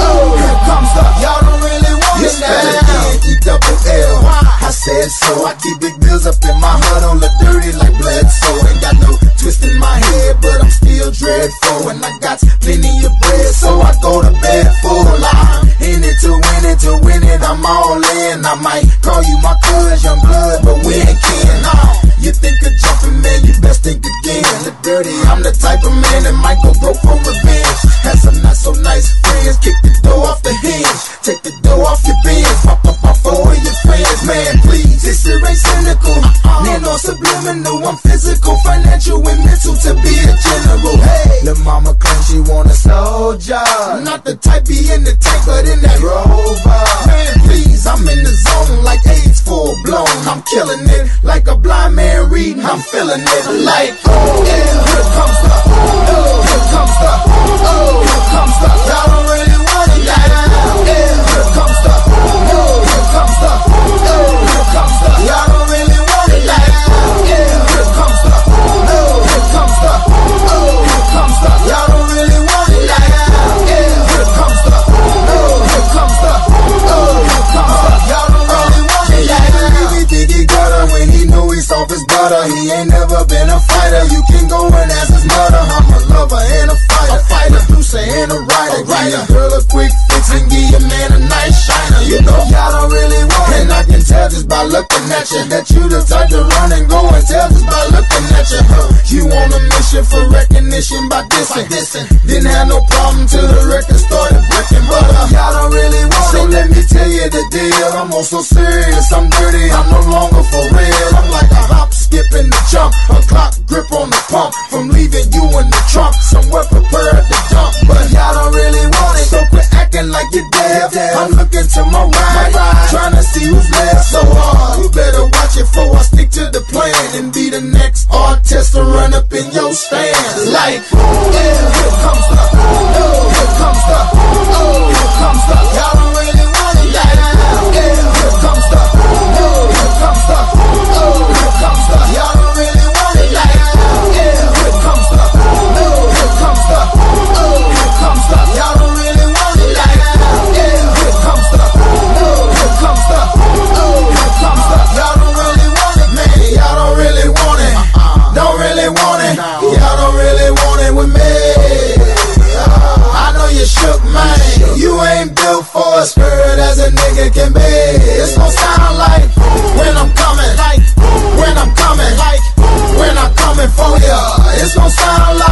G: oh. Here comes the. Y'all don't really want it like that. E double L. I said so. I keep big bills up in my heart on the dirty like blood. So ain't got no twist in my head, but I'm still dreadful. I got plenty of bread, so I go to bed full. I'm in it to win it, to win it. I'm all in. I might call you my cuz, young blood, but we ain't kin. Nah, you think of jumping, man, you best think again. The dirty, I'm the type of man that might go broke for revenge. Had some not so nice friends, kick the door off the hinge, take the door off your bins, pop up off four of your friends, man. Please, this shit ain't cynical. Man, on subliminal. I'm physical, financial, and mental to be a general. Hey, the mama claims she want a soldier. Not the type be in the tank, but in that rover. Man, please, I'm in the zone like AIDS full blown. I'm killing it like a blind man reading. I'm feeling it like, oh, yeah, here comes the, oh, here comes the, oh, here comes the. Y'all don't really want it like, yeah, here comes the, oh, here comes the, Y'all don't really want it like, yeah, here comes the, oh, here comes the, oh, here comes the. Y'all don't really want it like, yeah, here comes the, oh, here comes the, oh, here comes the. Y'all don't really want it like, he think he when he his butter. He ain't never been a fighter. You can go and ask his mother. I'm a lover and a fighter. And a writer. Give your girl a quick fix and give your man a nice shiner. You know y'all don't really want it. And I can tell just by looking at you that you the type to run and go and tell just by looking at you. Huh. You on a mission for recognition by dissing. Didn't have no problem till the record started breaking. But uh, y'all don't really want so it. So let me tell you the deal. I'm on so serious, I'm dirty, I'm no longer for real. I'm like a hop, skip, and a jump. A clock grip on the pump. From leaving you in the like. I'm looking to my right, trying to see who's left. So hard, you better watch it before I stick to the plan and be the next artist to run up in your stands. Like, yeah, here comes the as spirit as a nigga can be. It's gon' sound like when I'm coming, like when I'm coming, like when I'm coming for ya. It's gon' sound like.